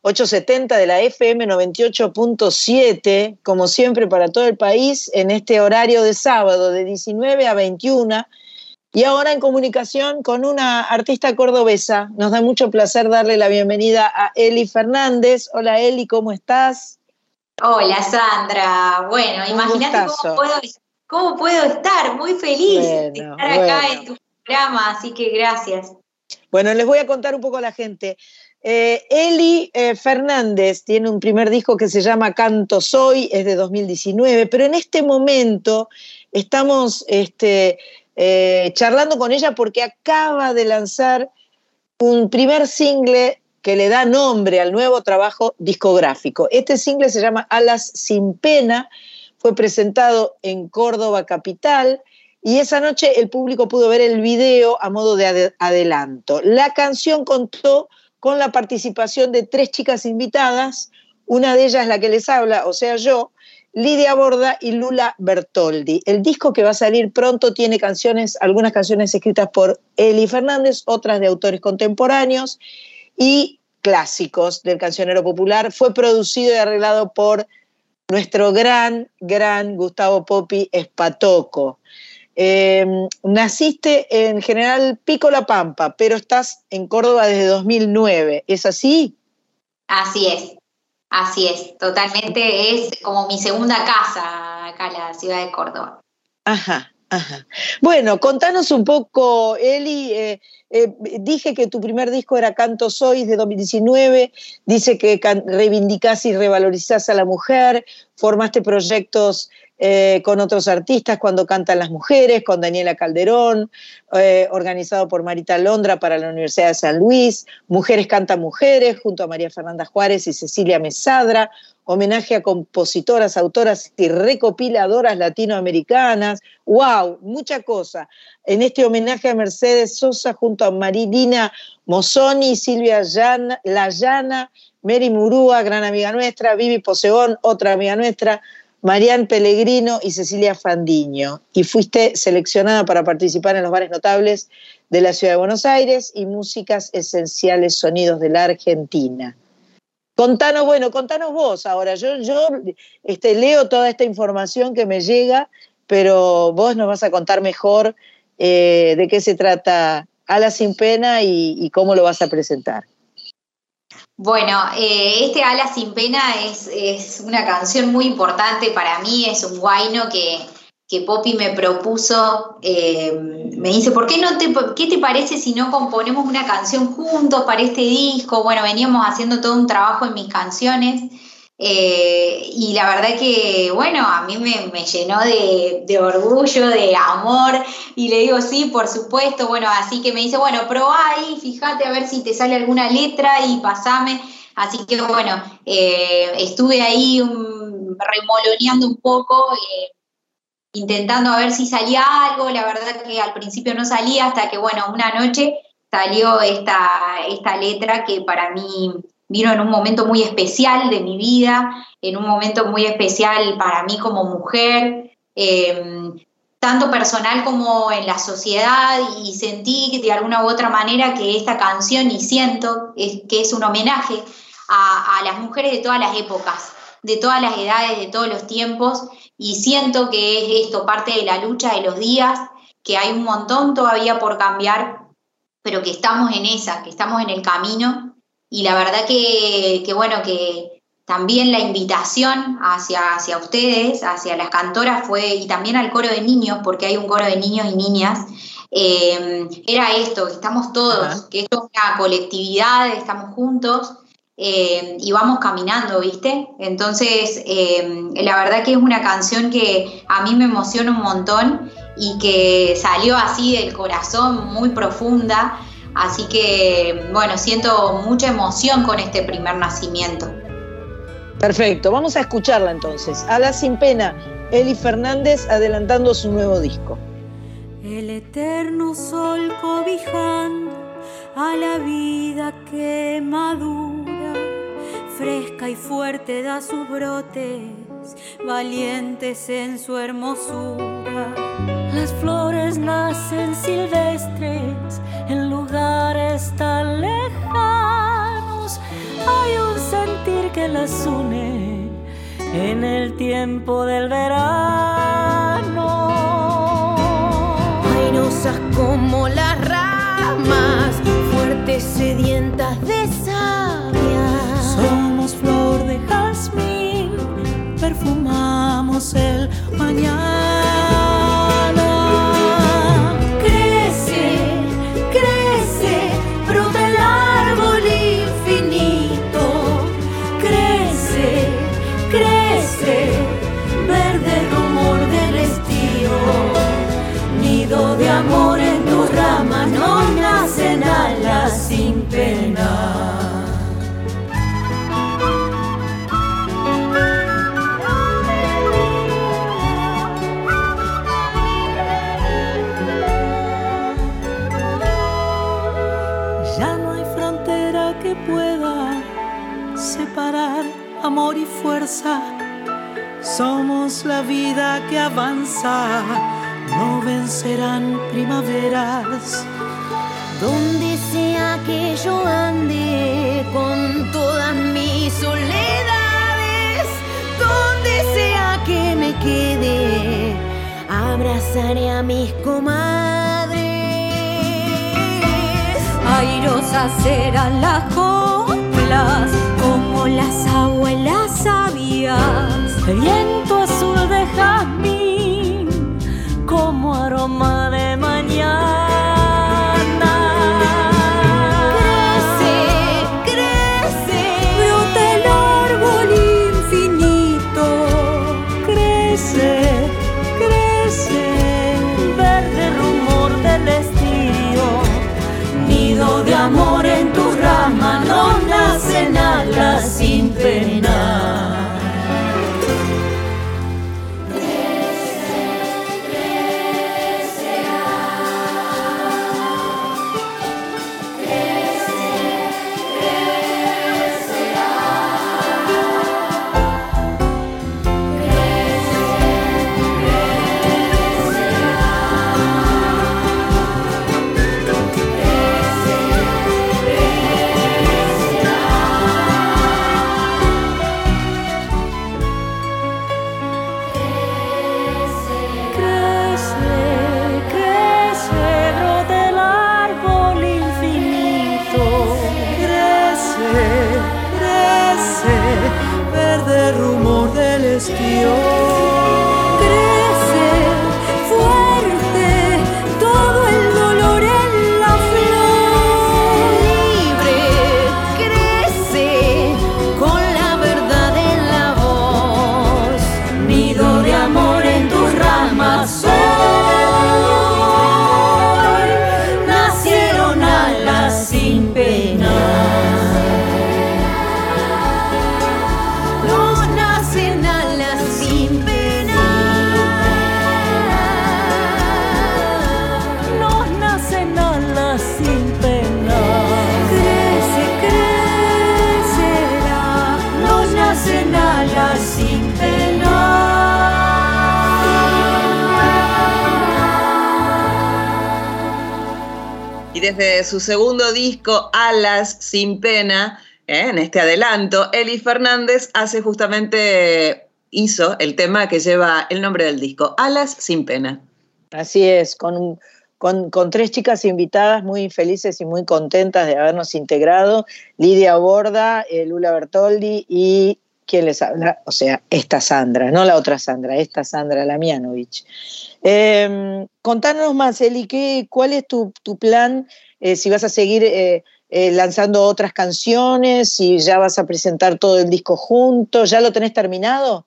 870 de la FM 98.7, como siempre para todo el país, en este horario de sábado de 19 a 21. Y ahora en comunicación con una artista cordobesa. Nos da mucho placer darle la bienvenida a Eli Fernández. Hola Eli, ¿cómo estás? Hola Sandra. Bueno, imagínate cómo puedo, estar. Muy feliz de estar acá en tu programa, así que gracias. Bueno, les voy a contar un poco a la gente. Eh, Eli eh, Fernández tiene un primer disco que se llama Canto Soy, es de 2019, pero en este momento estamos este, eh, charlando con ella porque acaba de lanzar un primer single que le da nombre al nuevo trabajo discográfico. Este single se llama Alas sin pena, fue presentado en Córdoba Capital y esa noche el público pudo ver el video a modo de adelanto. La canción contó con la participación de tres chicas invitadas, una de ellas la que les habla, o sea yo, Lidia Borda y Lula Bertoldi. El disco que va a salir pronto tiene canciones, algunas canciones escritas por Eli Fernández, otras de autores contemporáneos y clásicos del cancionero popular. Fue producido y arreglado por nuestro gran, gran Gustavo Popi Espatoco. Em, naciste en General Pico La Pampa, pero estás en Córdoba desde 2009, ¿es así? Así es, así es, totalmente es como mi segunda casa acá en la ciudad de Córdoba. Ajá, Bueno, contanos un poco, Eli, eh, eh, dije que tu primer disco era Canto Soy de 2019, dice que reivindicás y revalorizás a la mujer, formaste proyectos eh, con otros artistas cuando cantan las mujeres, con Daniela Calderón, organizado por Marita Londra para la Universidad de San Luis, Mujeres Cantan Mujeres, junto a María Fernanda Juárez y Cecilia Mesadra, homenaje a compositoras, autoras y recopiladoras latinoamericanas. ¡Wow! Mucha cosa. En este homenaje a Mercedes Sosa junto a Marilina Mosoni, Silvia Layana, Mary Murúa, gran amiga nuestra, Vivi Poseón, otra amiga nuestra, Marian Pellegrino y Cecilia Fandiño, y fuiste seleccionada para participar en los bares notables de la Ciudad de Buenos Aires y Músicas Esenciales Sonidos de la Argentina. Contanos, bueno, contanos vos ahora. Yo, yo este, leo toda esta información que me llega, pero vos nos vas a contar mejor eh, de qué se trata Ala sin pena y cómo lo vas a presentar. Bueno, eh, este Ala sin pena es, una canción muy importante para mí, es un guayno que, que Poppy me propuso, eh, me dice, ¿por qué no te, qué te parece si no componemos una canción juntos para este disco? Bueno, veníamos haciendo todo un trabajo en mis canciones eh, y la verdad que, bueno, a mí me, llenó de, orgullo, de amor, y le digo, sí, por supuesto, bueno, así que me dice, bueno, probá ahí, fíjate a ver si te sale alguna letra y pasame. Así que, bueno, eh, estuve ahí remoloneando un poco, intentando a ver si salía algo, la verdad que al principio no salía, hasta que, bueno, una noche salió esta, esta letra que para mí vino en un momento muy especial de mi vida, en un momento muy especial para mí como mujer, em, tanto personal como en la sociedad, y sentí de alguna u otra manera que esta canción, y siento es, que es un homenaje a, a las mujeres de todas las épocas, de todas las edades, de todos los tiempos, y siento que es esto parte de la lucha de los días, que hay un montón todavía por cambiar, pero que estamos en esa, que estamos en el camino y la verdad que, bueno, que también la invitación hacia, hacia ustedes, hacia las cantoras fue, y también al coro de niños, porque hay un coro de niños y niñas, eh, era esto, que estamos todos, que esto es una colectividad, estamos juntos eh, y vamos caminando, ¿viste? Entonces, eh, la verdad que es una canción que a mí me emociona un montón y que salió así del corazón, muy profunda. Así que, bueno, siento mucha emoción con este primer nacimiento. Perfecto, vamos a escucharla entonces. Ala sin pena, Eli Fernández adelantando su nuevo disco. El eterno sol cobijando a la vida que madura, fresca y fuerte da sus brotes, valientes en su hermosura. Las flores nacen silvestres en lugares tan lejanos. Hay un las une en el tiempo del verano. Airosas como las ramas, fuertes sedientas el mañana. Crece, crece, brota el árbol infinito. Crece, crece, verde rumor del estío. Nido de amor en tus ramas, no nacen alas amor y fuerza. Somos la vida que avanza, no vencerán primaveras. Donde sea que yo ande con todas mis soledades, donde sea que me quede, abrazaré a mis comadres. Airosas serán las coplas, las abuelas sabias. Viento azul de jazmín, como aroma de mañana. Amor en tus ramas, no nacen alas sin pena. Su segundo disco, Alas sin pena, ¿eh? en este adelanto, Eli Fernández hace justamente, hizo el tema que lleva el nombre del disco, Alas sin pena. Así es, con, con, con tres chicas invitadas muy felices y muy contentas de habernos integrado, Lidia Borda, eh, Lula Bertoldi y ¿quién les habla? O sea, esta Sandra, no la otra Sandra, esta Sandra Lamianovich. Eh, contanos más, Eli, ¿qué, ¿cuál es tu, tu plan? Eh, si vas a seguir eh, eh, lanzando otras canciones, si ya vas a presentar todo el disco junto, ¿ya lo tenés terminado?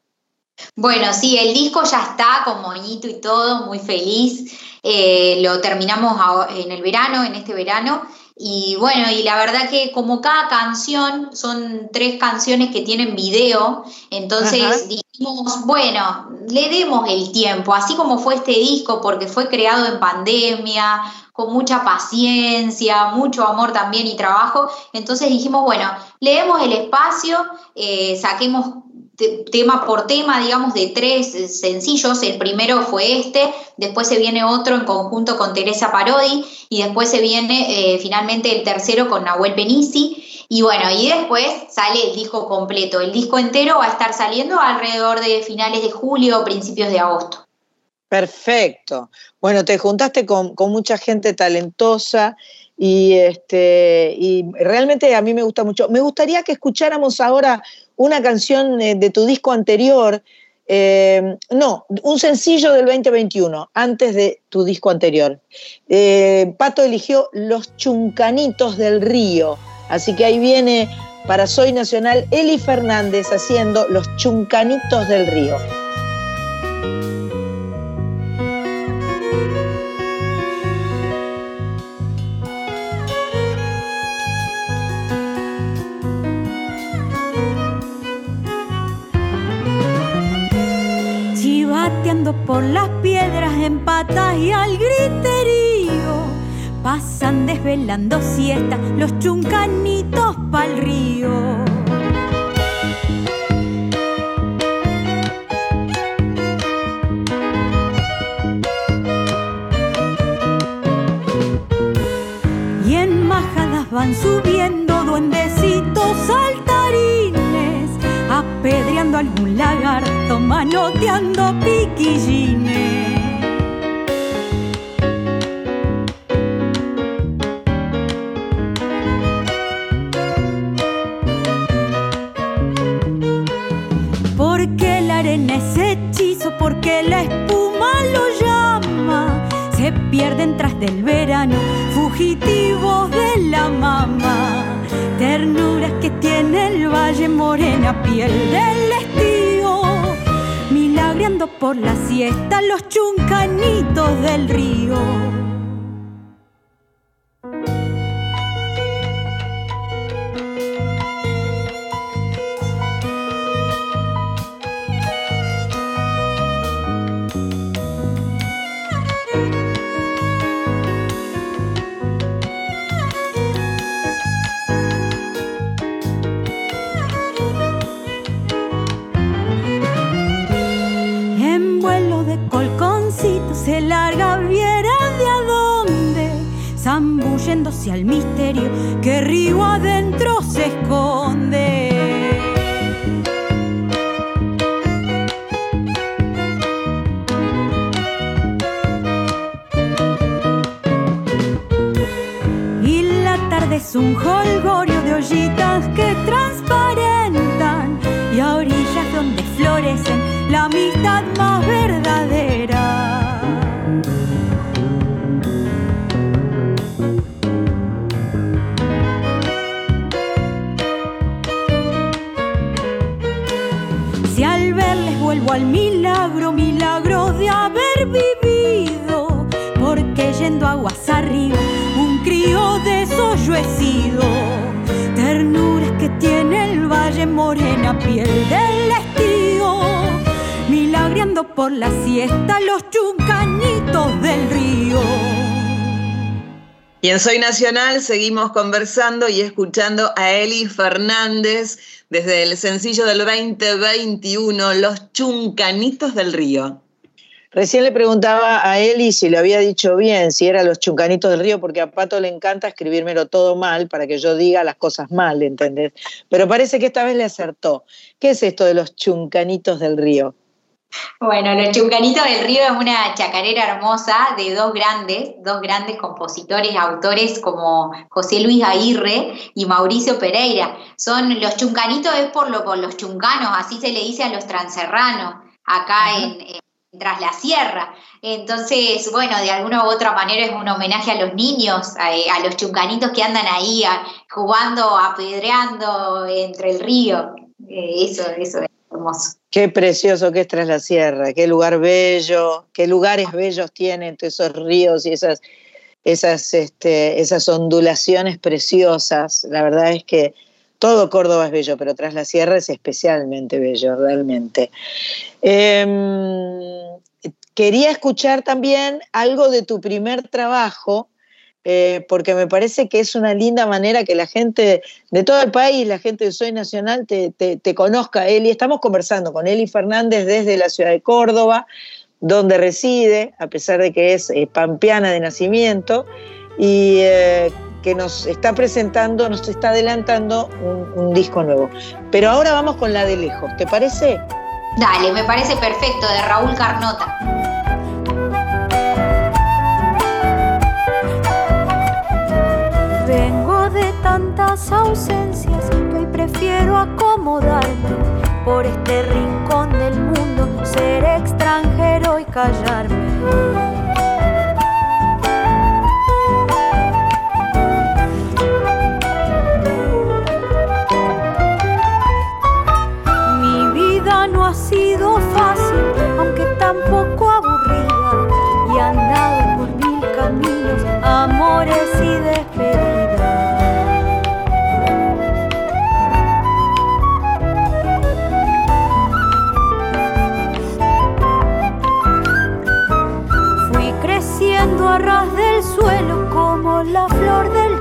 Bueno, sí, el disco ya está con moñito y todo, muy feliz. Lo terminamos en el verano, en este verano. Y bueno, y la verdad que como cada canción son tres canciones que tienen video, entonces Ajá. dijimos, bueno, le demos el tiempo, así como fue este disco, porque fue creado en pandemia, con mucha paciencia, mucho amor también y trabajo. Entonces dijimos, bueno, le demos el espacio, eh, saquemos tema por tema, digamos, de tres sencillos. El primero fue este, después se viene otro en conjunto con Teresa Parodi y después se viene eh, finalmente el tercero con Nahuel Benici. Y bueno, y después sale el disco completo. El disco entero va a estar saliendo alrededor de finales de julio o principios de agosto. Perfecto. Bueno, te juntaste con, con mucha gente talentosa y, este, y realmente a mí me gusta mucho. Me gustaría que escucháramos ahora una canción eh, de tu disco anterior, eh, no, un sencillo del 2021, antes de tu disco anterior. Eh, Pato eligió Los Chuncanitos del Río, así que ahí viene para Soy Nacional Eli Fernández haciendo Los Chuncanitos del Río. Chivateando por las piedras en patas y al griterío, pasan desvelando siesta los chuncanitos pa'l río. Y en majadas van subiendo saltarines, apedreando algún lagarto, manoteando piquillines. Porque la arena es hechizo, porque la espuma lo llama. Se pierden tras del verano, fugitivos de la mama. Ternuras que tiene el valle morena, piel del estío. Milagreando por la siesta los chuncanitos del río. Zambulléndose al misterio que río adentro se esconde. Y en Soy Nacional seguimos conversando y escuchando a Eli Fernández desde el sencillo del 2021, Los Chuncanitos del Río. Recién le preguntaba a Eli si le había dicho bien, si era los chuncanitos del río, porque a Pato le encanta escribírmelo todo mal para que yo diga las cosas mal, ¿entendés? Pero parece que esta vez le acertó. ¿Qué es esto de los chuncanitos del río? Bueno, Los Chuncanitos del Río es una chacarera hermosa de dos grandes, dos grandes compositores, autores como José Luis Aguirre y Mauricio Pereira. Son los chuncanitos es por lo por los chuncanos, así se le dice a los transerranos, acá en, en tras la sierra. Entonces, bueno, de alguna u otra manera es un homenaje a los niños, a, a los chuncanitos que andan ahí a- jugando, apedreando entre el río. Eh, eso, eso es Qué precioso que es Tras la Sierra, qué lugar bello, qué lugares bellos tienen esos ríos y esas, esas, este, esas ondulaciones preciosas. La verdad es que todo Córdoba es bello, pero Tras la Sierra es especialmente bello, realmente. Em, quería escuchar también algo de tu primer trabajo, eh, porque me parece que es una linda manera que la gente de todo el país, la gente de Soy Nacional, te, te, te conozca. Eli, estamos conversando con Eli Fernández desde la ciudad de Córdoba, donde reside, a pesar de que es eh, pampeana de nacimiento, y eh, que nos está presentando, nos está adelantando un, un disco nuevo. Pero ahora vamos con la de lejos, ¿te parece? Dale, me parece perfecto, de Raúl Carnota. Vengo de tantas ausencias que hoy prefiero acomodarme por este rincón del mundo, ser extranjero y callarme. Mi vida no ha sido fácil, aunque tampoco aburrida, y andado por mil caminos, amores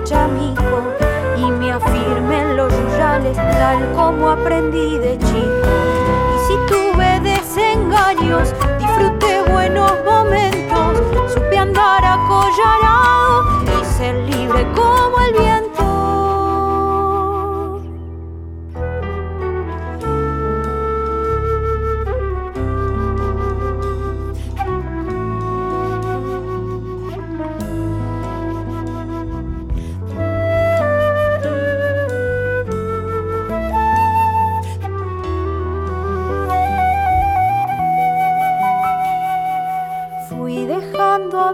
y me afirmé en los yuyales tal como aprendí de chico. Y si tuve desengaños, disfruté buenos momentos, supe andar acollarado y ser libre como el viento.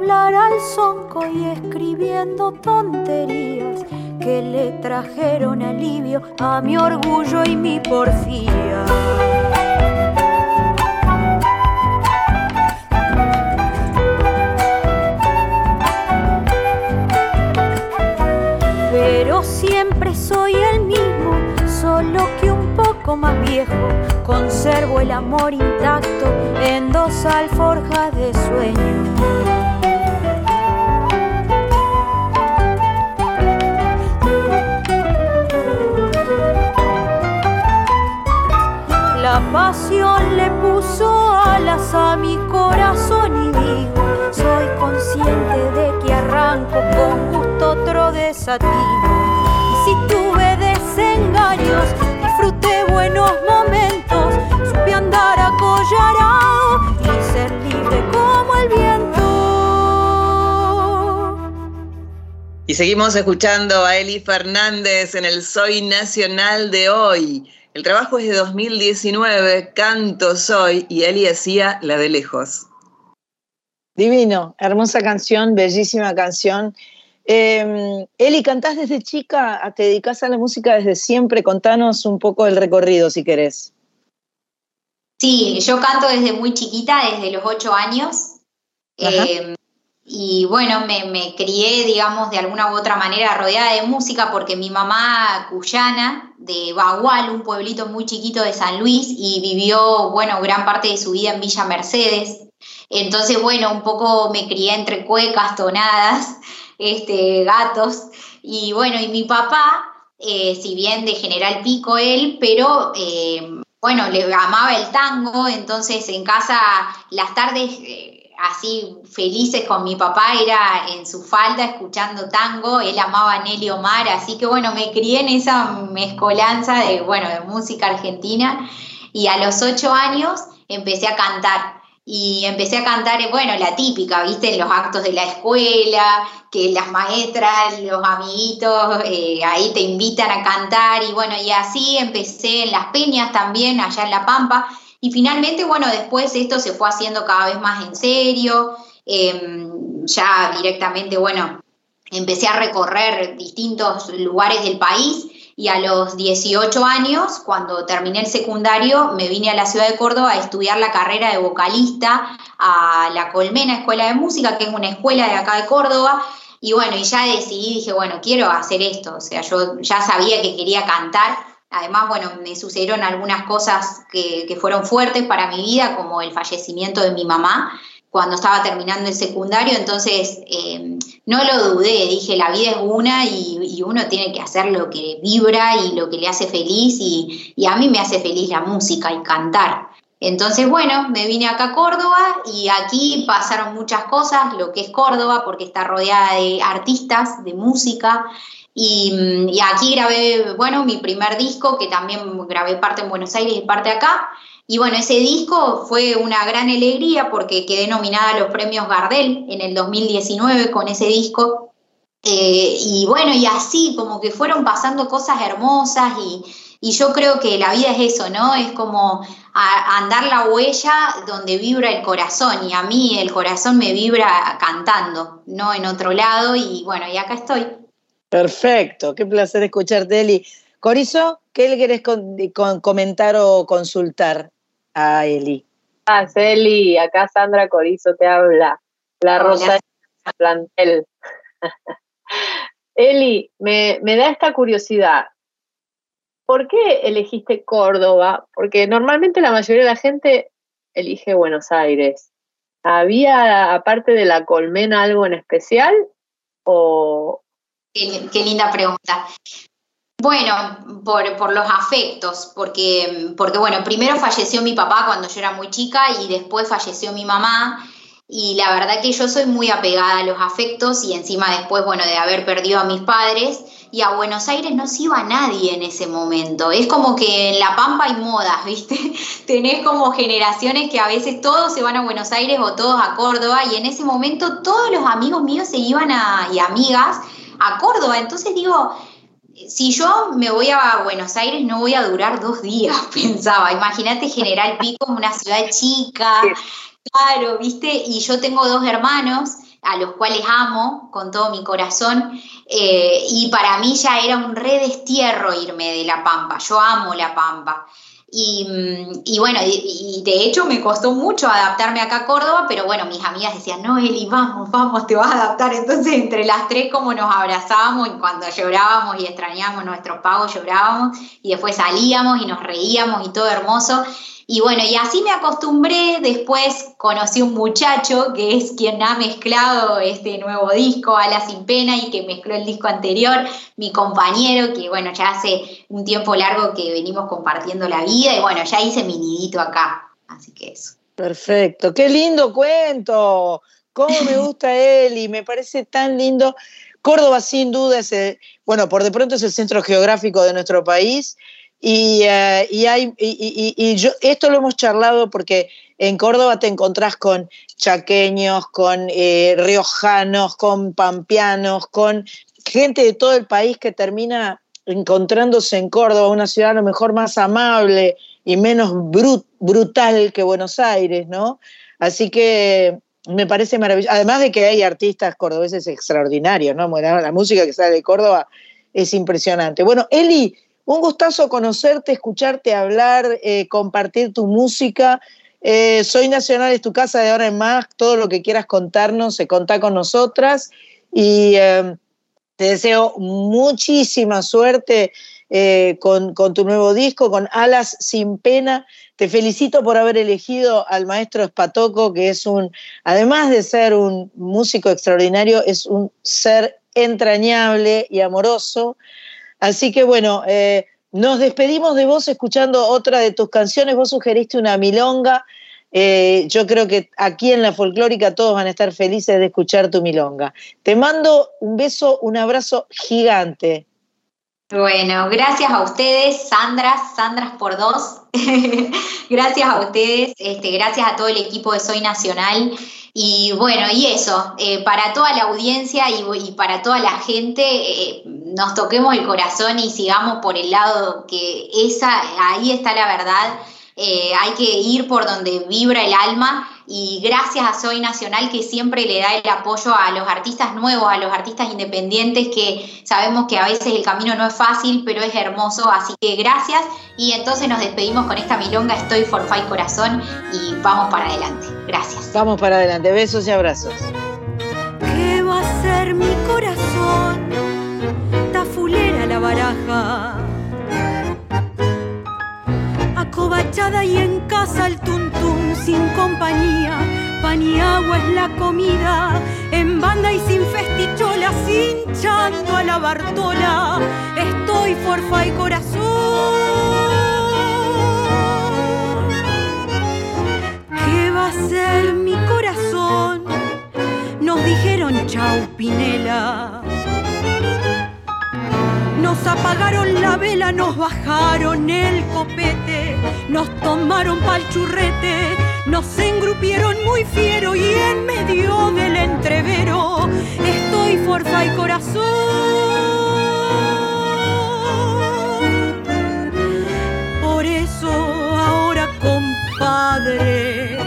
Hablar al sonco y escribiendo tonterías que le trajeron alivio a mi orgullo y mi porfía. Pero siempre soy el mismo, solo que un poco más viejo. Conservo el amor intacto en dos alforjas de sueño. La pasión le puso alas a mi corazón y digo, soy consciente de que arranco con gusto otro desatino. Y si tuve desengaños, disfruté buenos momentos, supe andar acollarado y ser libre como el viento. Y seguimos escuchando a Eli Fernández en el Soy Nacional de hoy. El trabajo es de 2019, Canto Soy, y Eli hacía la de lejos. Divino, hermosa canción, bellísima canción. Eh, Eli, ¿cantás desde chica? ¿Te dedicas a la música desde siempre? Contanos un poco el recorrido, si querés. Sí, yo canto desde muy chiquita, desde los ocho años. Eh, y bueno, me, me, crié, digamos, de alguna u otra manera rodeada de música porque mi mamá cuyana, de Bagual, un pueblito muy chiquito de San Luis, y vivió, bueno, gran parte de su vida en Villa Mercedes. Entonces, bueno, un poco me crié entre cuecas, tonadas, este, gatos. Y bueno, y mi papá, eh, si bien de General Pico él, pero... Eh, bueno, le amaba el tango, entonces en casa las tardes eh, así felices con mi papá era en su falda escuchando tango, él amaba a Nelly Omar, así que bueno, me crié en esa mezcolanza de, bueno, de música argentina y a los ocho años empecé a cantar. Y empecé a cantar, bueno, la típica, viste, en los actos de la escuela, que las maestras, los amiguitos, eh, ahí te invitan a cantar, y bueno, y así empecé en las peñas también, allá en La Pampa, y finalmente, bueno, después esto se fue haciendo cada vez más en serio, eh, ya directamente, bueno, empecé a recorrer distintos lugares del país y a los 18 años, cuando terminé el secundario, me vine a la ciudad de Córdoba a estudiar la carrera de vocalista a la Colmena Escuela de Música, que es una escuela de acá de Córdoba. Y bueno, y ya decidí, dije, bueno, quiero hacer esto. O sea, yo ya sabía que quería cantar. Además, bueno, me sucedieron algunas cosas que, fueron fuertes para mi vida, como el fallecimiento de mi mamá cuando estaba terminando el secundario, entonces eh, no lo dudé, dije, la vida es una y, y, uno tiene que hacer lo que vibra y lo que le hace feliz y, y, a mí me hace feliz la música y cantar. Entonces, bueno, me vine acá a Córdoba y aquí pasaron muchas cosas, lo que es Córdoba, porque está rodeada de artistas, de música. Y, y aquí grabé, bueno, mi primer disco, que también grabé parte en Buenos Aires y parte acá. Y bueno, ese disco fue una gran alegría porque quedé nominada a los premios Gardel en el 2019 con ese disco. Eh, y bueno, y así como que fueron pasando cosas hermosas y, y yo creo que la vida es eso, ¿no? Es como andar la huella donde vibra el corazón y a mí el corazón me vibra cantando, no en otro lado y bueno, y acá estoy. Perfecto, qué placer escucharte, Eli. Corizo, ¿qué le querés comentar o consultar a Eli? Ah, Eli, acá Sandra Corizo te habla, la rosa plantel. Eli, me, me da esta curiosidad. ¿Por qué elegiste Córdoba? Porque normalmente la mayoría de la gente elige Buenos Aires. ¿Había, aparte de la colmena, algo en especial? O... Qué, linda pregunta. Bueno, por, por, los afectos, porque, porque bueno, primero falleció mi papá cuando yo era muy chica y después falleció mi mamá y la verdad que yo soy muy apegada a los afectos y encima después, bueno, de haber perdido a mis padres y a Buenos Aires no se iba nadie en ese momento. Es como que en La Pampa hay modas, ¿viste? Tenés como generaciones que a veces todos se van a Buenos Aires o todos a Córdoba y en ese momento todos los amigos míos se iban a, y amigas a Córdoba. Entonces digo, si yo me voy a Buenos Aires no voy a durar dos días, pensaba. Imagínate General Pico, una ciudad chica, Claro, viste, y yo tengo dos hermanos a los cuales amo con todo mi corazón, eh, y para mí ya era un redestierro irme de La Pampa, yo amo La Pampa. Y, mm, bueno, y, de hecho me costó mucho adaptarme acá a Córdoba, pero bueno, mis amigas decían, no, Eli, vamos, vamos, te vas a adaptar. Entonces entre las tres como nos abrazábamos y cuando llorábamos y extrañábamos nuestros pagos llorábamos y después salíamos y nos reíamos y todo hermoso. Y bueno, y así me acostumbré, después conocí un muchacho que es quien ha mezclado este nuevo disco, Ala sin pena, y que mezcló el disco anterior, mi compañero, que bueno, ya hace un tiempo largo que venimos compartiendo la vida, y bueno, ya hice mi nidito acá, así que eso. Perfecto, qué lindo cuento, cómo me gusta él y me parece tan lindo. Córdoba sin duda es, bueno, por de pronto es el centro geográfico de nuestro país y, eh, y, hay, y, y, yo, esto lo hemos charlado porque en Córdoba te encontrás con chaqueños, con eh, riojanos, con pampeanos, con gente de todo el país que termina encontrándose en Córdoba, una ciudad a lo mejor más amable y menos brutal que Buenos Aires, ¿no? Así que me parece maravilloso. Además de que hay artistas cordobeses extraordinarios, ¿no? la música que sale de Córdoba es impresionante. Bueno, Eli, un gustazo conocerte, escucharte hablar, eh, compartir tu música. Eh, Soy Nacional es tu casa de ahora en más. Todo lo que quieras contarnos se contá con nosotras. Y em, te deseo muchísima suerte eh, con, con, tu nuevo disco, con Alas sin Pena. Te felicito por haber elegido al maestro Espatoco, que es un, además de ser un músico extraordinario, es un ser entrañable y amoroso. Así que bueno, eh, nos despedimos de vos escuchando otra de tus canciones. Vos sugeriste una milonga. Eh, yo creo que aquí en la folclórica todos van a estar felices de escuchar tu milonga. Te mando un beso, un abrazo gigante. Bueno, gracias a ustedes, Sandras, Sandras por dos. gracias a ustedes, este, gracias a todo el equipo de Soy Nacional. Y bueno, y eso, eh, para toda la audiencia y, para toda la gente, eh, nos toquemos el corazón y sigamos por el lado que esa, ahí está la verdad. Eh, hay que ir por donde vibra el alma y gracias a Soy Nacional que siempre le da el apoyo a los artistas nuevos, a los artistas independientes que sabemos que a veces el camino no es fácil, pero es hermoso, así que gracias y entonces nos despedimos con esta milonga Estoy for Fight Corazón y vamos para adelante. Gracias. Vamos para adelante, besos y abrazos. ¿Qué va a ser mi corazón? Tafulera la baraja acobachada y en casa el tuntún sin compañía. Pan y agua es la comida, en banda y sin festicholas, hinchando a la Bartola. Estoy forfa y corazón. a ser mi corazón? Nos dijeron chau Pinela. Nos apagaron la vela, nos bajaron el copete, nos tomaron pa'l churrete, nos engrupieron muy fiero y en medio del entrevero estoy forfa y corazón. Por eso ahora, compadre,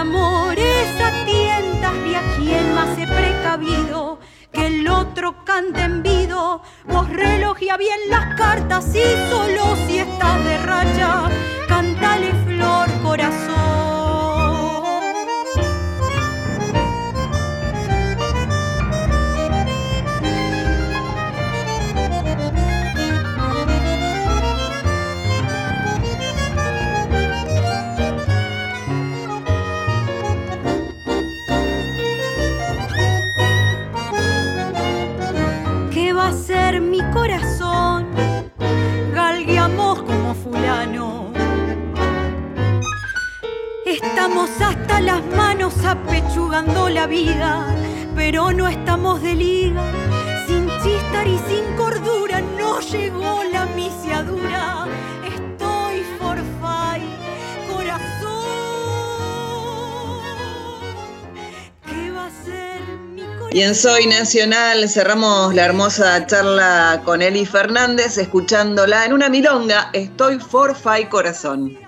Enamores a tientas ni a quien más he precavido. Que el otro cante en vido, vos relogia bien las cartas y solo si estás de racha, cántale flor corazón. Estamos hasta las manos apechugando la vida, pero no estamos de liga. Sin chistar y sin cordura no llegó la misiadura. Estoy forfait, corazón. ¿Qué va a ser mi corazón? Y en Soy Nacional cerramos la hermosa charla con Eli Fernández, escuchándola en una milonga, Estoy forfa y corazón.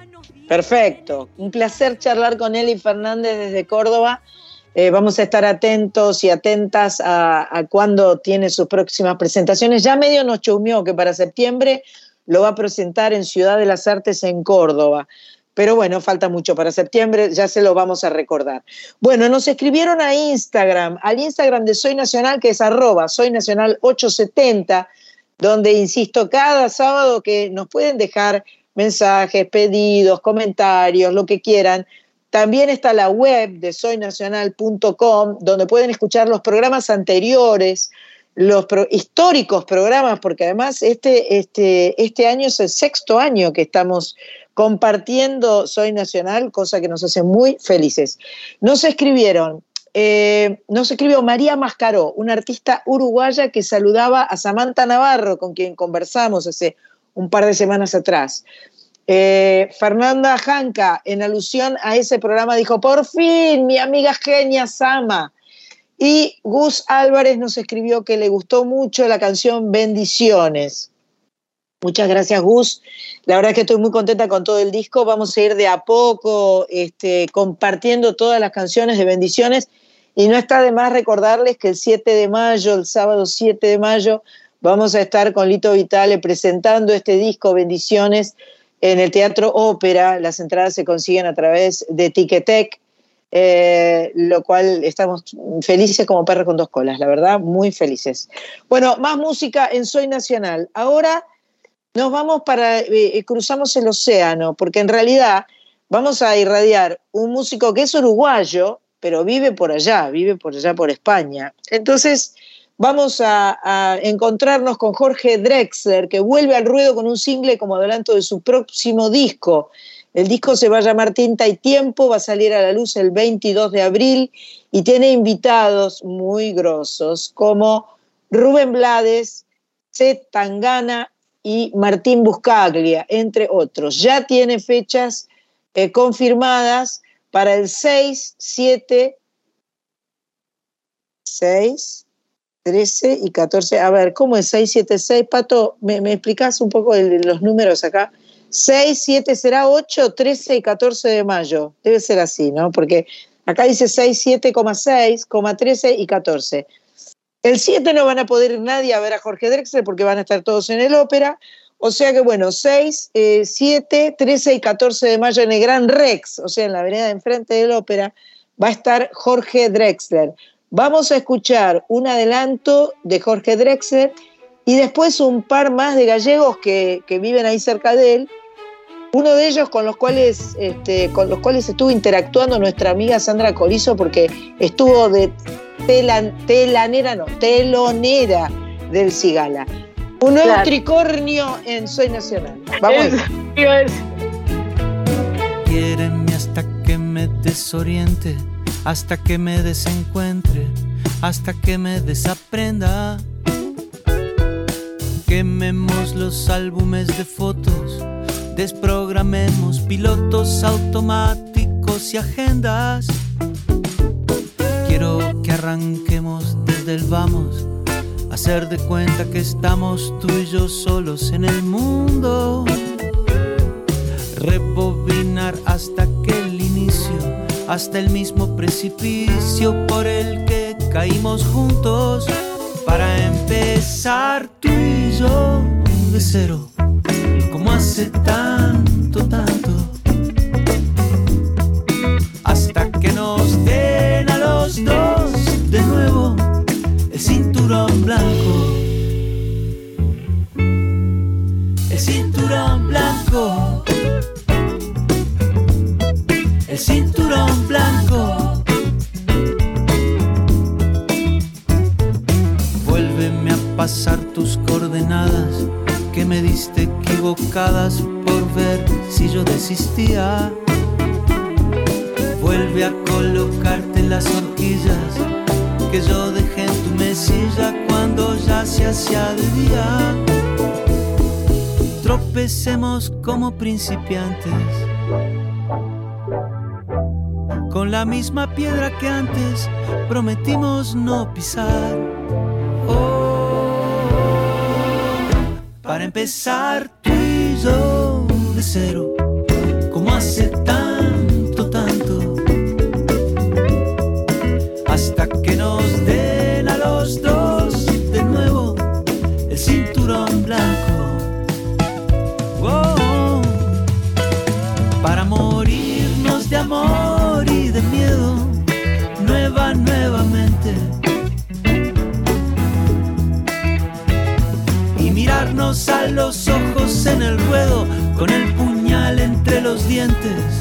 Perfecto. Un placer charlar con Eli Fernández desde Córdoba. Eh, vamos a estar atentos y atentas a, a cuándo tiene sus próximas presentaciones. Ya medio nos chumió que para septiembre lo va a presentar en Ciudad de las Artes en Córdoba. Pero bueno, falta mucho para septiembre, ya se lo vamos a recordar. Bueno, nos escribieron a Instagram, al Instagram de Soy Nacional, que es arroba Soy Nacional 870, donde, insisto, cada sábado que nos pueden dejar mensajes, pedidos, comentarios, lo que quieran. También está la web de soynacional.com, donde pueden escuchar los programas anteriores, los históricos programas, porque además este, este, este año es el sexto año que estamos compartiendo Soy Nacional, cosa que nos hace muy felices. Nos escribieron, eh, nos escribió María Mascaró, una artista uruguaya que saludaba a Samantha Navarro, con quien conversamos hace un par de semanas atrás. Eh, Fernanda Janca, en alusión a ese programa, dijo, por fin, mi amiga genia Sama. Y Gus Álvarez nos escribió que le gustó mucho la canción Bendiciones. Muchas gracias, Gus. La verdad es que estoy muy contenta con todo el disco. Vamos a ir de a poco este, compartiendo todas las canciones de Bendiciones. Y no está de más recordarles que el 7 de mayo, el sábado 7 de mayo, vamos a estar con Lito Vitale presentando este disco Bendiciones en el Teatro Ópera. Las entradas se consiguen a través de Ticketek, eh, lo cual estamos felices como perros con dos colas, la verdad, muy felices. Bueno, más música en Soy Nacional. Ahora nos vamos para, eh, cruzamos el océano, porque en realidad vamos a irradiar un músico que es uruguayo, pero vive por allá, vive por allá por España. Entonces vamos a, encontrarnos con Jorge Drexler, que vuelve al ruedo con un single como adelanto de su próximo disco. El disco se va a llamar Tinta y Tiempo, va a salir a la luz el 22 de abril y tiene invitados muy grosos como Rubén Blades, C. Tangana y Martín Buscaglia, entre otros. Ya tiene fechas eh, confirmadas para el 6, 7, 6, 13 y 14. A ver, ¿cómo es 6, 7, 6? Pato, ¿me, me explicas un poco el- los números acá? 6, 7 será 8, 13 y 14 de mayo. Debe ser así, ¿no? Porque acá dice 6, 7,6, 13 y 14. El 7 no van a poder ir nadie a ver a Jorge Drexler porque van a estar todos en el ópera. O sea que, bueno, 6, 7, 13 y 14 de mayo en el Gran Rex, o sea, en la vereda de enfrente del ópera, va a estar Jorge Drexler. Vamos a escuchar un adelanto de Jorge Drexler y después un par más de gallegos que, que viven ahí cerca de él. Uno de ellos con los cuales, este, con los cuales estuvo interactuando nuestra amiga Sandra Corizo porque estuvo de telan- telanera, no, telonera del Cigala. Un nuevo Claro. tricornio en Soy Nacional. Vamos. Es- hasta que me desoriente, hasta que me desencuentre, hasta que me desaprenda. Quememos los álbumes de fotos, desprogramemos pilotos automáticos y agendas. Quiero que arranquemos desde el vamos, hacer de cuenta que estamos tú y yo solos en el mundo rebobinar hasta que el inicio, hasta el mismo precipicio por el que caímos juntos, para empezar tú y yo de cero, como hace tanto, tanto, hasta que nos den a los dos de nuevo el cinturón blanco. El cinturón blanco. Pasar tus coordenadas que me diste equivocadas por ver si yo desistía. Vuelve a colocarte las horquillas que yo dejé en tu mesilla cuando ya se hacía de día. Tropecemos como principiantes con la misma piedra que antes prometimos no pisar. Para empezar tú y de cero, como hace tanto, en el ruedo, con el puñal entre los dientes.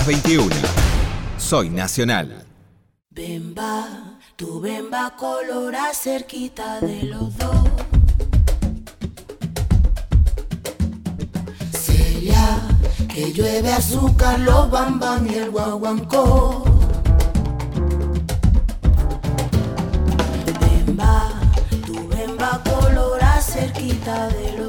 Las 21. Soy Nacional. Bemba, tu bemba colora cerquita de los dos. Celia, que llueve azúcar, los bambam y el guaguancó. Bemba, tu bemba colora cerquita de los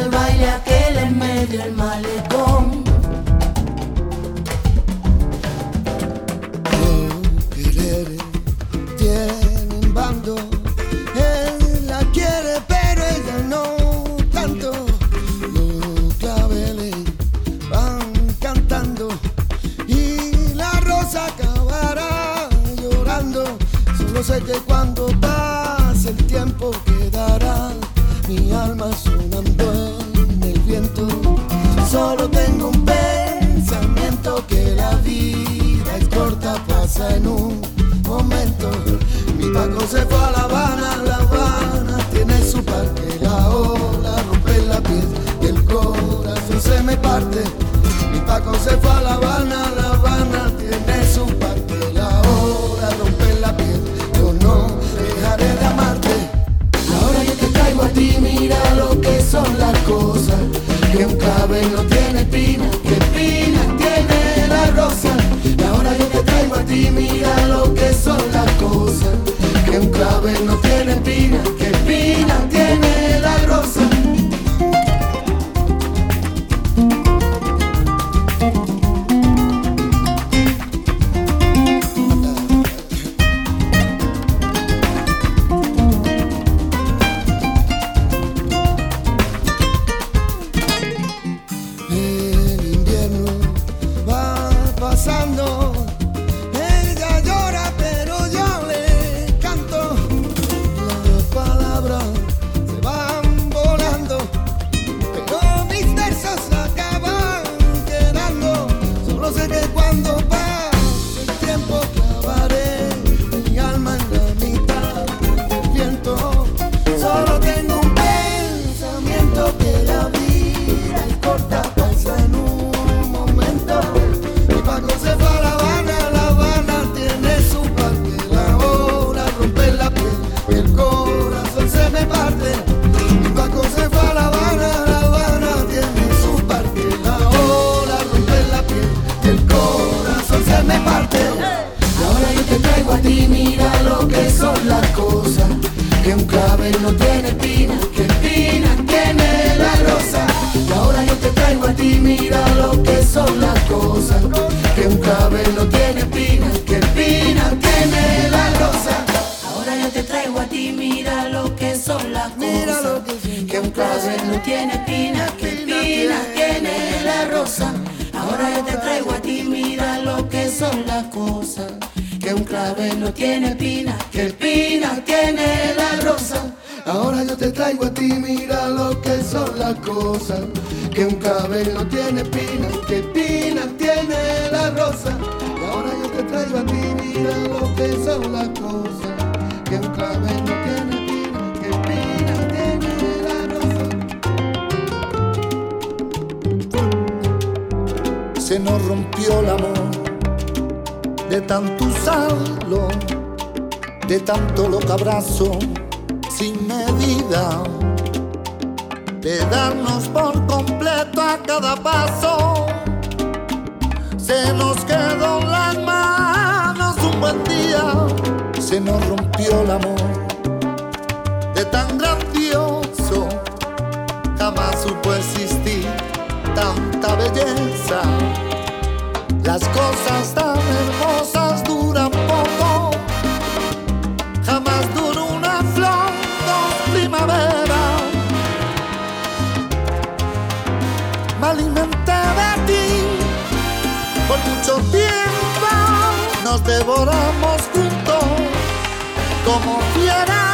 el baile aquel en medio del malecón. Mira lo que son las cosas. Que un clavel no tiene espina, que espina tiene la rosa. Ahora yo te traigo a ti, mira lo que son las cosas. Que un clavel no tiene espina, que espina tiene la rosa. Ahora yo te traigo a ti, mira lo que son las cosas. Que un clavel no tiene espina, que espina tiene la rosa. Y ahora yo te traigo a ti, mira lo que son las cosas. Que un clavel Se nos rompió el amor de tanto usarlo, de tanto lo que abrazo sin medida, de darnos por completo a cada paso. Se nos quedó en las manos un buen día, se nos rompió el amor de tan grandioso, jamás supo existir tanta belleza. Las cosas tan hermosas duran poco, jamás duró una flor dos primavera. Me alimenté de ti por mucho tiempo, nos devoramos juntos como fiera.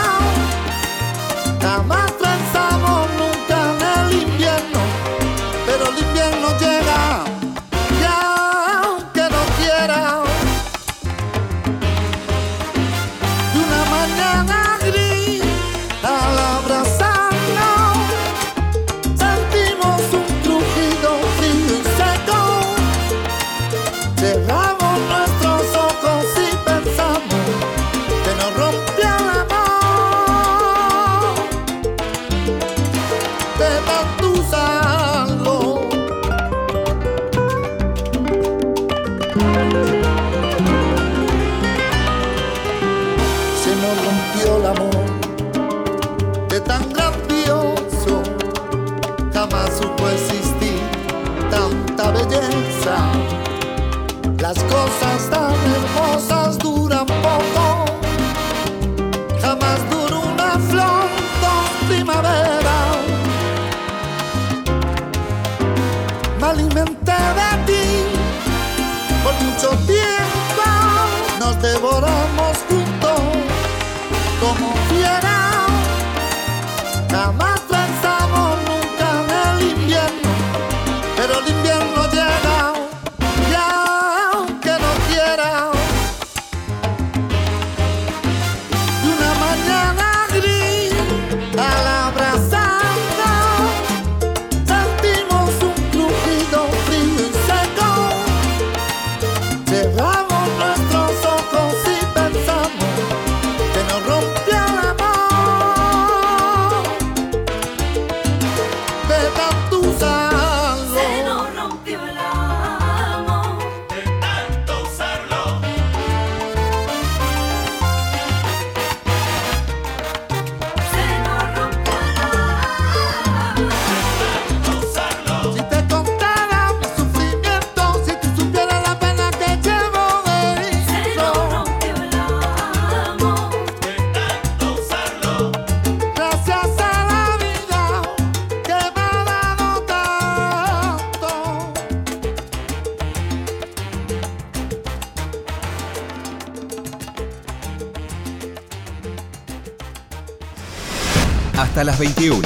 Las 21.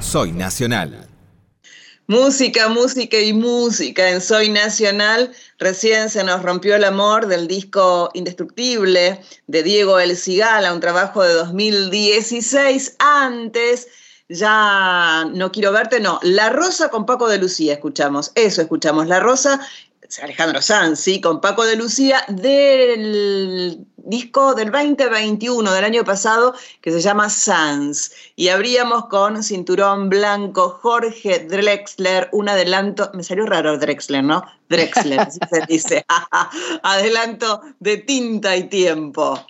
Soy Nacional. Música, música y música en Soy Nacional. Recién se nos rompió el amor del disco Indestructible de Diego El Cigala, un trabajo de 2016. Antes, ya no quiero verte, no. La Rosa con Paco de Lucía, escuchamos. Eso escuchamos. La Rosa, Alejandro Sanz, sí, con Paco de Lucía, del disco del 2021, del año pasado, que se llama Sanz. Y abríamos con Cinturón Blanco, Jorge Drexler, un adelanto, me salió raro Drexler, ¿no? Drexler, así se dice. adelanto de tinta y tiempo.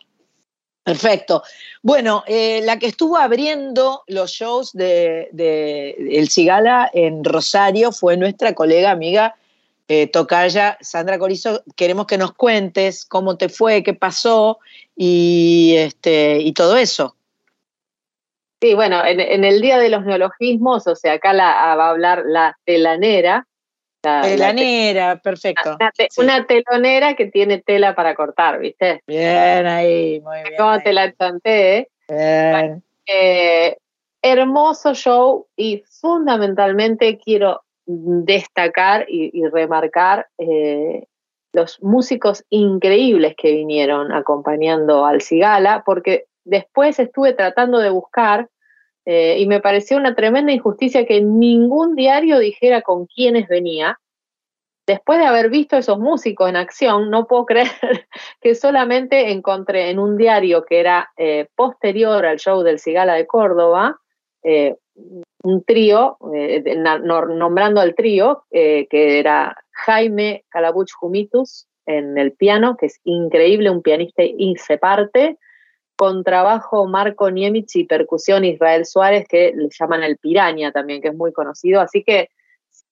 Perfecto. Bueno, eh, la que estuvo abriendo los shows de, de El Cigala en Rosario fue nuestra colega amiga eh, Tocaya Sandra Corizo. Queremos que nos cuentes cómo te fue, qué pasó y, este, y todo eso. Sí, bueno, en, en el Día de los Neologismos, o sea, acá la, va a hablar la telanera. la- la te- Telanera, perfecto. una, te- una telonera que tiene tela para cortar, ¿viste? Bien ahí, muy bien. ¿Cómo te la chanté? Bien. Eh, hermoso show y fundamentalmente quiero destacar y, remarcar eh, los músicos increíbles que vinieron acompañando al Cigala, porque después estuve tratando de buscar eh, y me pareció una tremenda injusticia que ningún diario dijera con quiénes venía. Después de haber visto esos músicos en acción, no puedo creer que solamente encontré en un diario que era eh, posterior al show del Cigala de Córdoba, un trío, eh, nombrando al trío, eh, que era Jaime Calabuch Jumitus en el piano, que es increíble, un pianista y se parte, con trabajo Marco Niemic y percusión Israel Suárez, que le llaman el Piraña también, que es muy conocido. Así que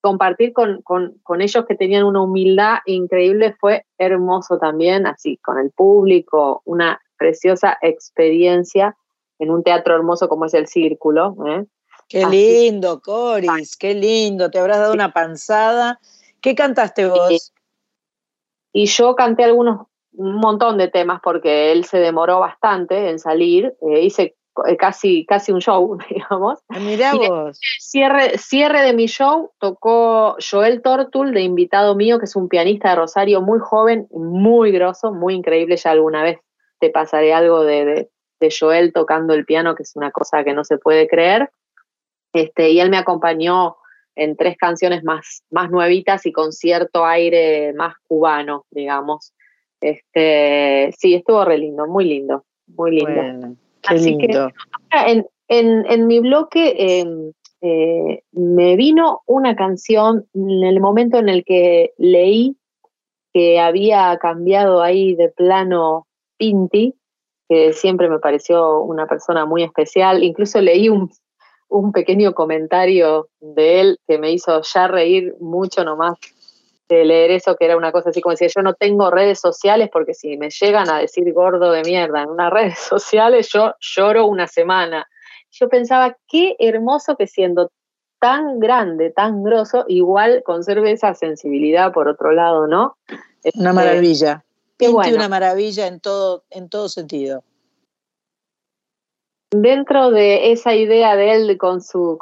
compartir con, con- con ellos que tenían una humildad increíble fue hermoso también, así con el público, una preciosa experiencia en un teatro hermoso como es el Círculo. ¿eh? Qué Así. lindo, Coris, qué lindo. Te habrás dado una panzada. ¿Qué cantaste vos? Y yo canté algunos, un montón de temas porque él se demoró bastante en salir. eh, hice eh, casi, casi un show, digamos. Mirá Y vos. Cierre, cierre de mi show tocó Joel Tortul, de invitado mío, que es un pianista de Rosario muy joven, muy grosso, muy increíble. Ya alguna vez te pasaré algo de, de- de Joel tocando el piano, que es una cosa que no se puede creer. Este, y él me acompañó en tres canciones más, más nuevitas y con cierto aire más cubano, digamos. Este, sí, estuvo re lindo, muy lindo, muy lindo. Bueno, qué Así que, lindo. en, en- en mi bloque eh, eh, me vino una canción en el momento en el que leí que había cambiado ahí de plano Pinti, que siempre me pareció una persona muy especial. Incluso leí un, un pequeño comentario de él que me hizo ya reír mucho nomás de leer eso, que era una cosa así como decía, yo no tengo redes sociales porque si me llegan a decir gordo de mierda en unas redes sociales, yo lloro una semana. Yo pensaba, qué hermoso que siendo tan grande, tan grosso, igual conserve esa sensibilidad por otro lado, ¿no? Una Este, maravilla. qué bueno. una maravilla en todo, en todo sentido. Dentro de esa idea de él con su,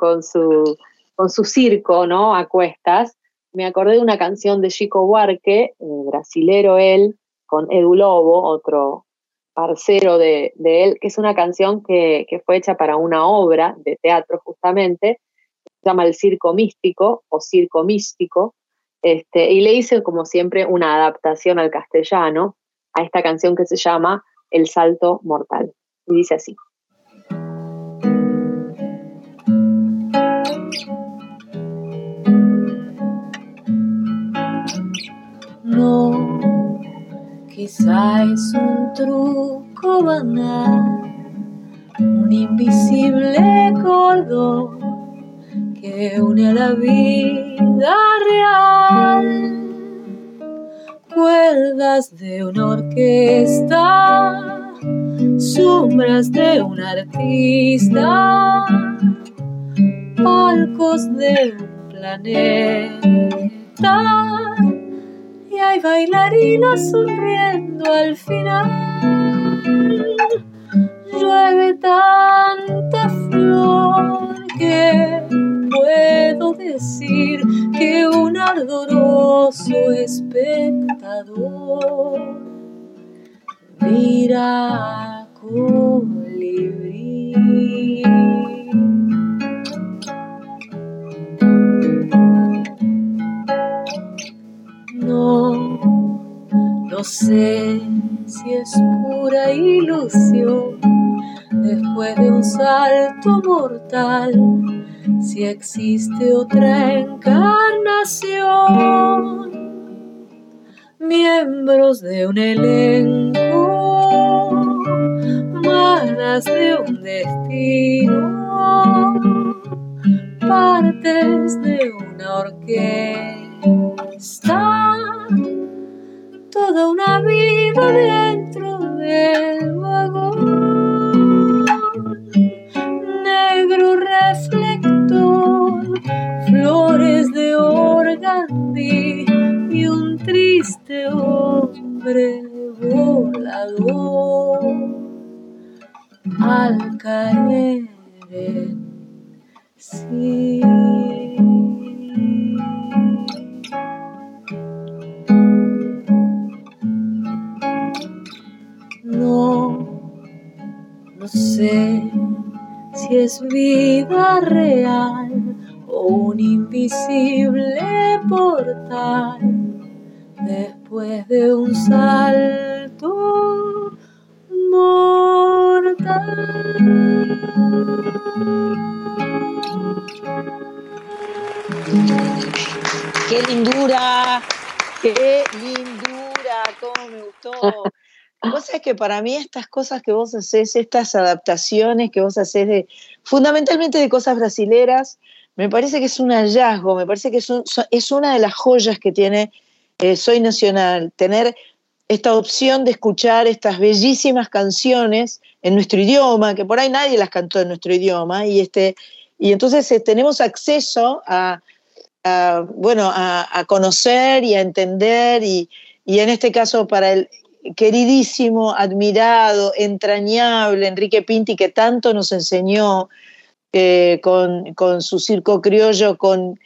circo, ¿no? A cuestas, me acordé de una canción de Chico Buarque, eh, brasilero él, con Edu Lobo, otro parcero de, él, que es una canción que, que fue hecha para una obra de teatro justamente, se llama El Circo Místico o Circo Místico, este, y le hice como siempre una adaptación al castellano a esta canción que se llama El Salto Mortal. Y dice así. No, quizá es un truco banal, un invisible cordón que une a la vida real. Cuerdas de una orquesta, sombras de un artista, palcos de un planeta y hay bailarinas sonriendo al final. Llueve tanta flor que puedo decir que un ardoroso espectador mira. No, no sé si es pura ilusión. Después de un salto mortal, si existe otra encarnación, miembros de un elenco, notas de un destino, partes de una orquesta, toda una vida dentro del vagón, negro reflector, flores de organdí y un triste hombre volador. Al caer en sí. No, no sé si es vida real o un invisible portal después de un salto mortal. ¡Qué lindura! ¡Qué lindura! ¡Cómo me gustó! Vos sabés que para mí estas cosas que vos haces, estas adaptaciones que vos haces de, fundamentalmente de cosas brasileras, me parece que es un hallazgo, me parece que es, un- es una de las joyas que tiene eh, Soy Nacional, tener esta opción de escuchar estas bellísimas canciones en nuestro idioma, que por ahí nadie las cantó en nuestro idioma, y, este, y entonces eh, tenemos acceso a, a, bueno, a, a conocer y a entender, y, y en este caso para el queridísimo, admirado, entrañable Enrique Pinti, que tanto nos enseñó eh, con, con su circo criollo, con,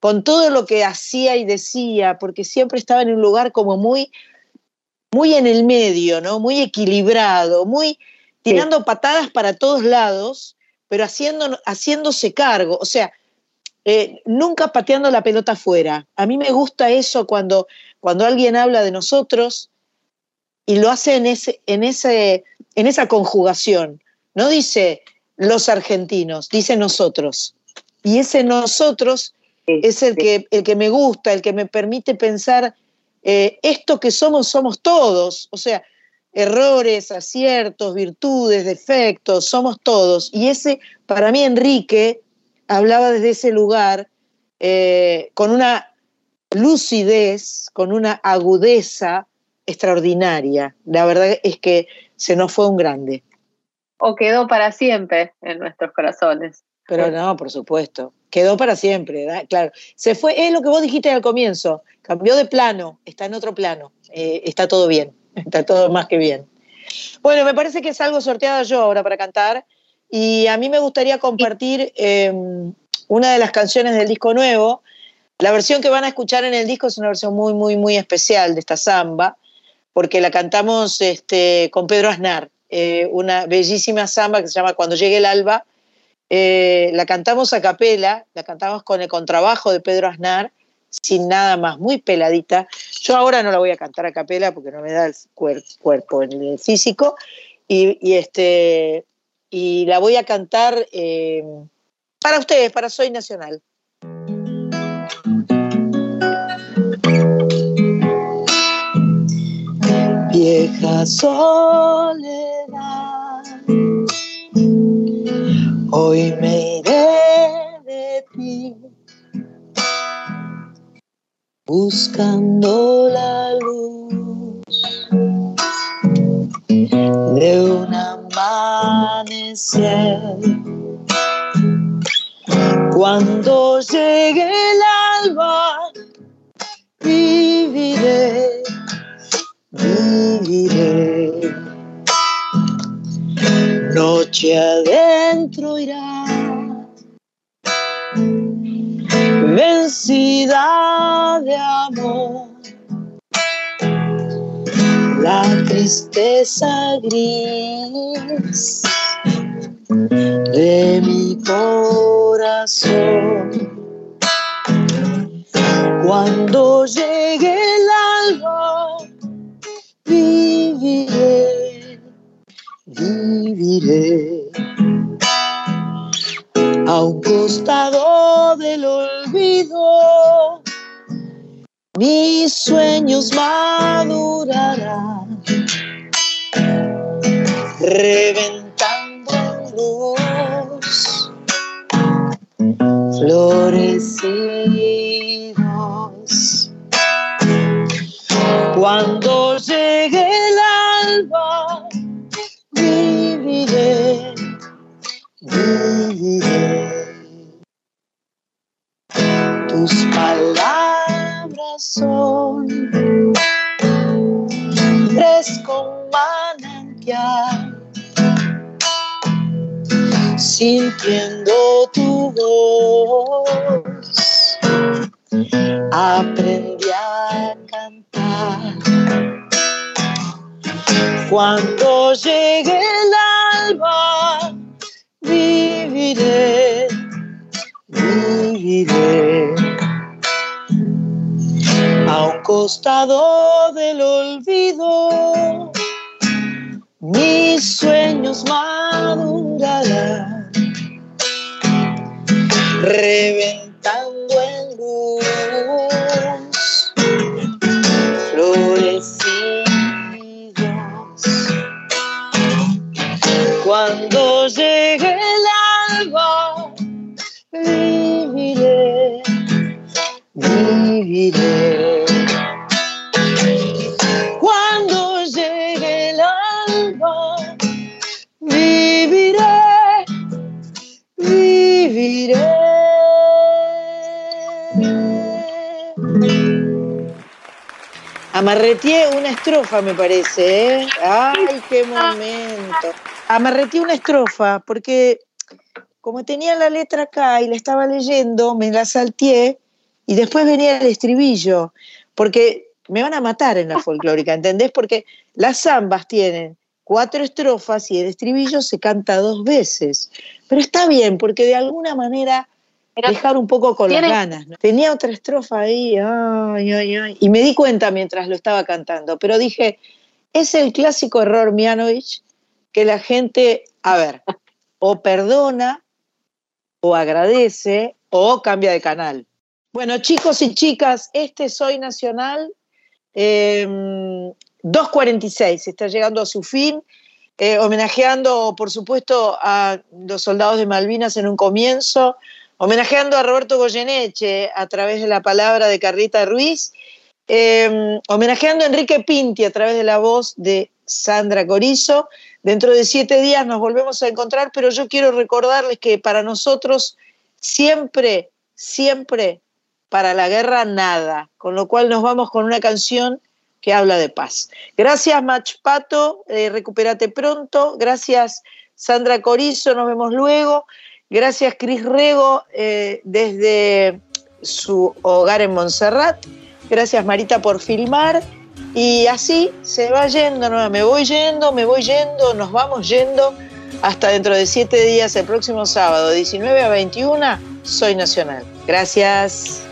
con todo lo que hacía y decía, porque siempre estaba en un lugar como muy, muy en el medio, ¿no? Muy equilibrado, muy tirando patadas para todos lados, pero haciendo, haciéndose cargo. O sea, eh, nunca pateando la pelota afuera. A mí me gusta eso cuando, cuando alguien habla de nosotros y lo hace en, ese, en, ese, en esa conjugación. No dice los argentinos, dice nosotros. Y ese nosotros es el que, el que me gusta, el que me permite pensar, eh, esto que somos, somos todos. O sea, errores, aciertos, virtudes, defectos, somos todos. Y ese, para mí, Enrique hablaba desde ese lugar eh, con una lucidez, con una agudeza extraordinaria. La verdad es que se nos fue un grande. O quedó para siempre en nuestros corazones. Pero no, por supuesto. Quedó para siempre, claro. Se fue, es lo que vos dijiste al comienzo. Cambió de plano, está en otro plano. Eh, está todo bien, está todo más que bien. Bueno, me parece que es algo sorteado yo ahora para cantar. Y a mí me gustaría compartir eh, una de las canciones del disco nuevo. La versión que van a escuchar en el disco es una versión muy, muy, muy especial de esta samba, porque la cantamos este, con Pedro Aznar, eh, una bellísima samba que se llama Cuando llegue el alba. Eh, la cantamos a capela, la cantamos con el contrabajo de Pedro Aznar, sin nada más, muy peladita. Yo ahora no la voy a cantar a capela porque no me da el cuer- cuerpo en el físico, y, y este, y la voy a cantar eh, para ustedes, para Soy Nacional. Vieja soledad, hoy me iré de ti, buscando la luz de un amanecer. Cuando llegue el alba, viviré, viviré. Noche adentro irá, de amor. La tristeza gris de mi corazón. Cuando llegue el alba, viviré, viviré. Mis sueños madurarán, reventando sintiendo tu voz, aprendí a cantar. Cuando llegue el alba, viviré, viviré. A un costado del olvido, mis sueños madurarán, reventando Amarreteé una estrofa, me parece, ¿eh? ¡Ay, qué momento! Amarreteé una estrofa porque como tenía la letra acá y la estaba leyendo, me la salteé y después venía el estribillo, porque me van a matar en la folclórica, ¿entendés? Porque las zambas tienen cuatro estrofas y el estribillo se canta dos veces. Pero está bien, porque de alguna manera dejar un poco con las ganas. ¿no? Tenía otra estrofa ahí, ay, ay, ay, y me di cuenta mientras lo estaba cantando, pero dije, es el clásico error Mianovich que la gente, a ver, o perdona, o agradece, o cambia de canal. Bueno, chicos y chicas, este Soy Nacional eh, 2.46 está llegando a su fin, eh, homenajeando, por supuesto, a los soldados de Malvinas en un comienzo, homenajeando a Roberto Goyeneche a través de la palabra de Carlita Ruiz, eh, homenajeando a Enrique Pinti a través de la voz de Sandra Corizo. Dentro de siete días nos volvemos a encontrar, pero yo quiero recordarles que para nosotros siempre, siempre para la guerra nada, con lo cual nos vamos con una canción que habla de paz. Gracias Mach Pato, eh, recupérate pronto, gracias Sandra Corizo, nos vemos luego, gracias Cris Rego eh, desde su hogar en Montserrat, gracias Marita por filmar y así se va yendo, ¿no? me voy yendo, me voy yendo, nos vamos yendo hasta dentro de siete días, el próximo sábado, 19 a 21, Soy Nacional. Gracias.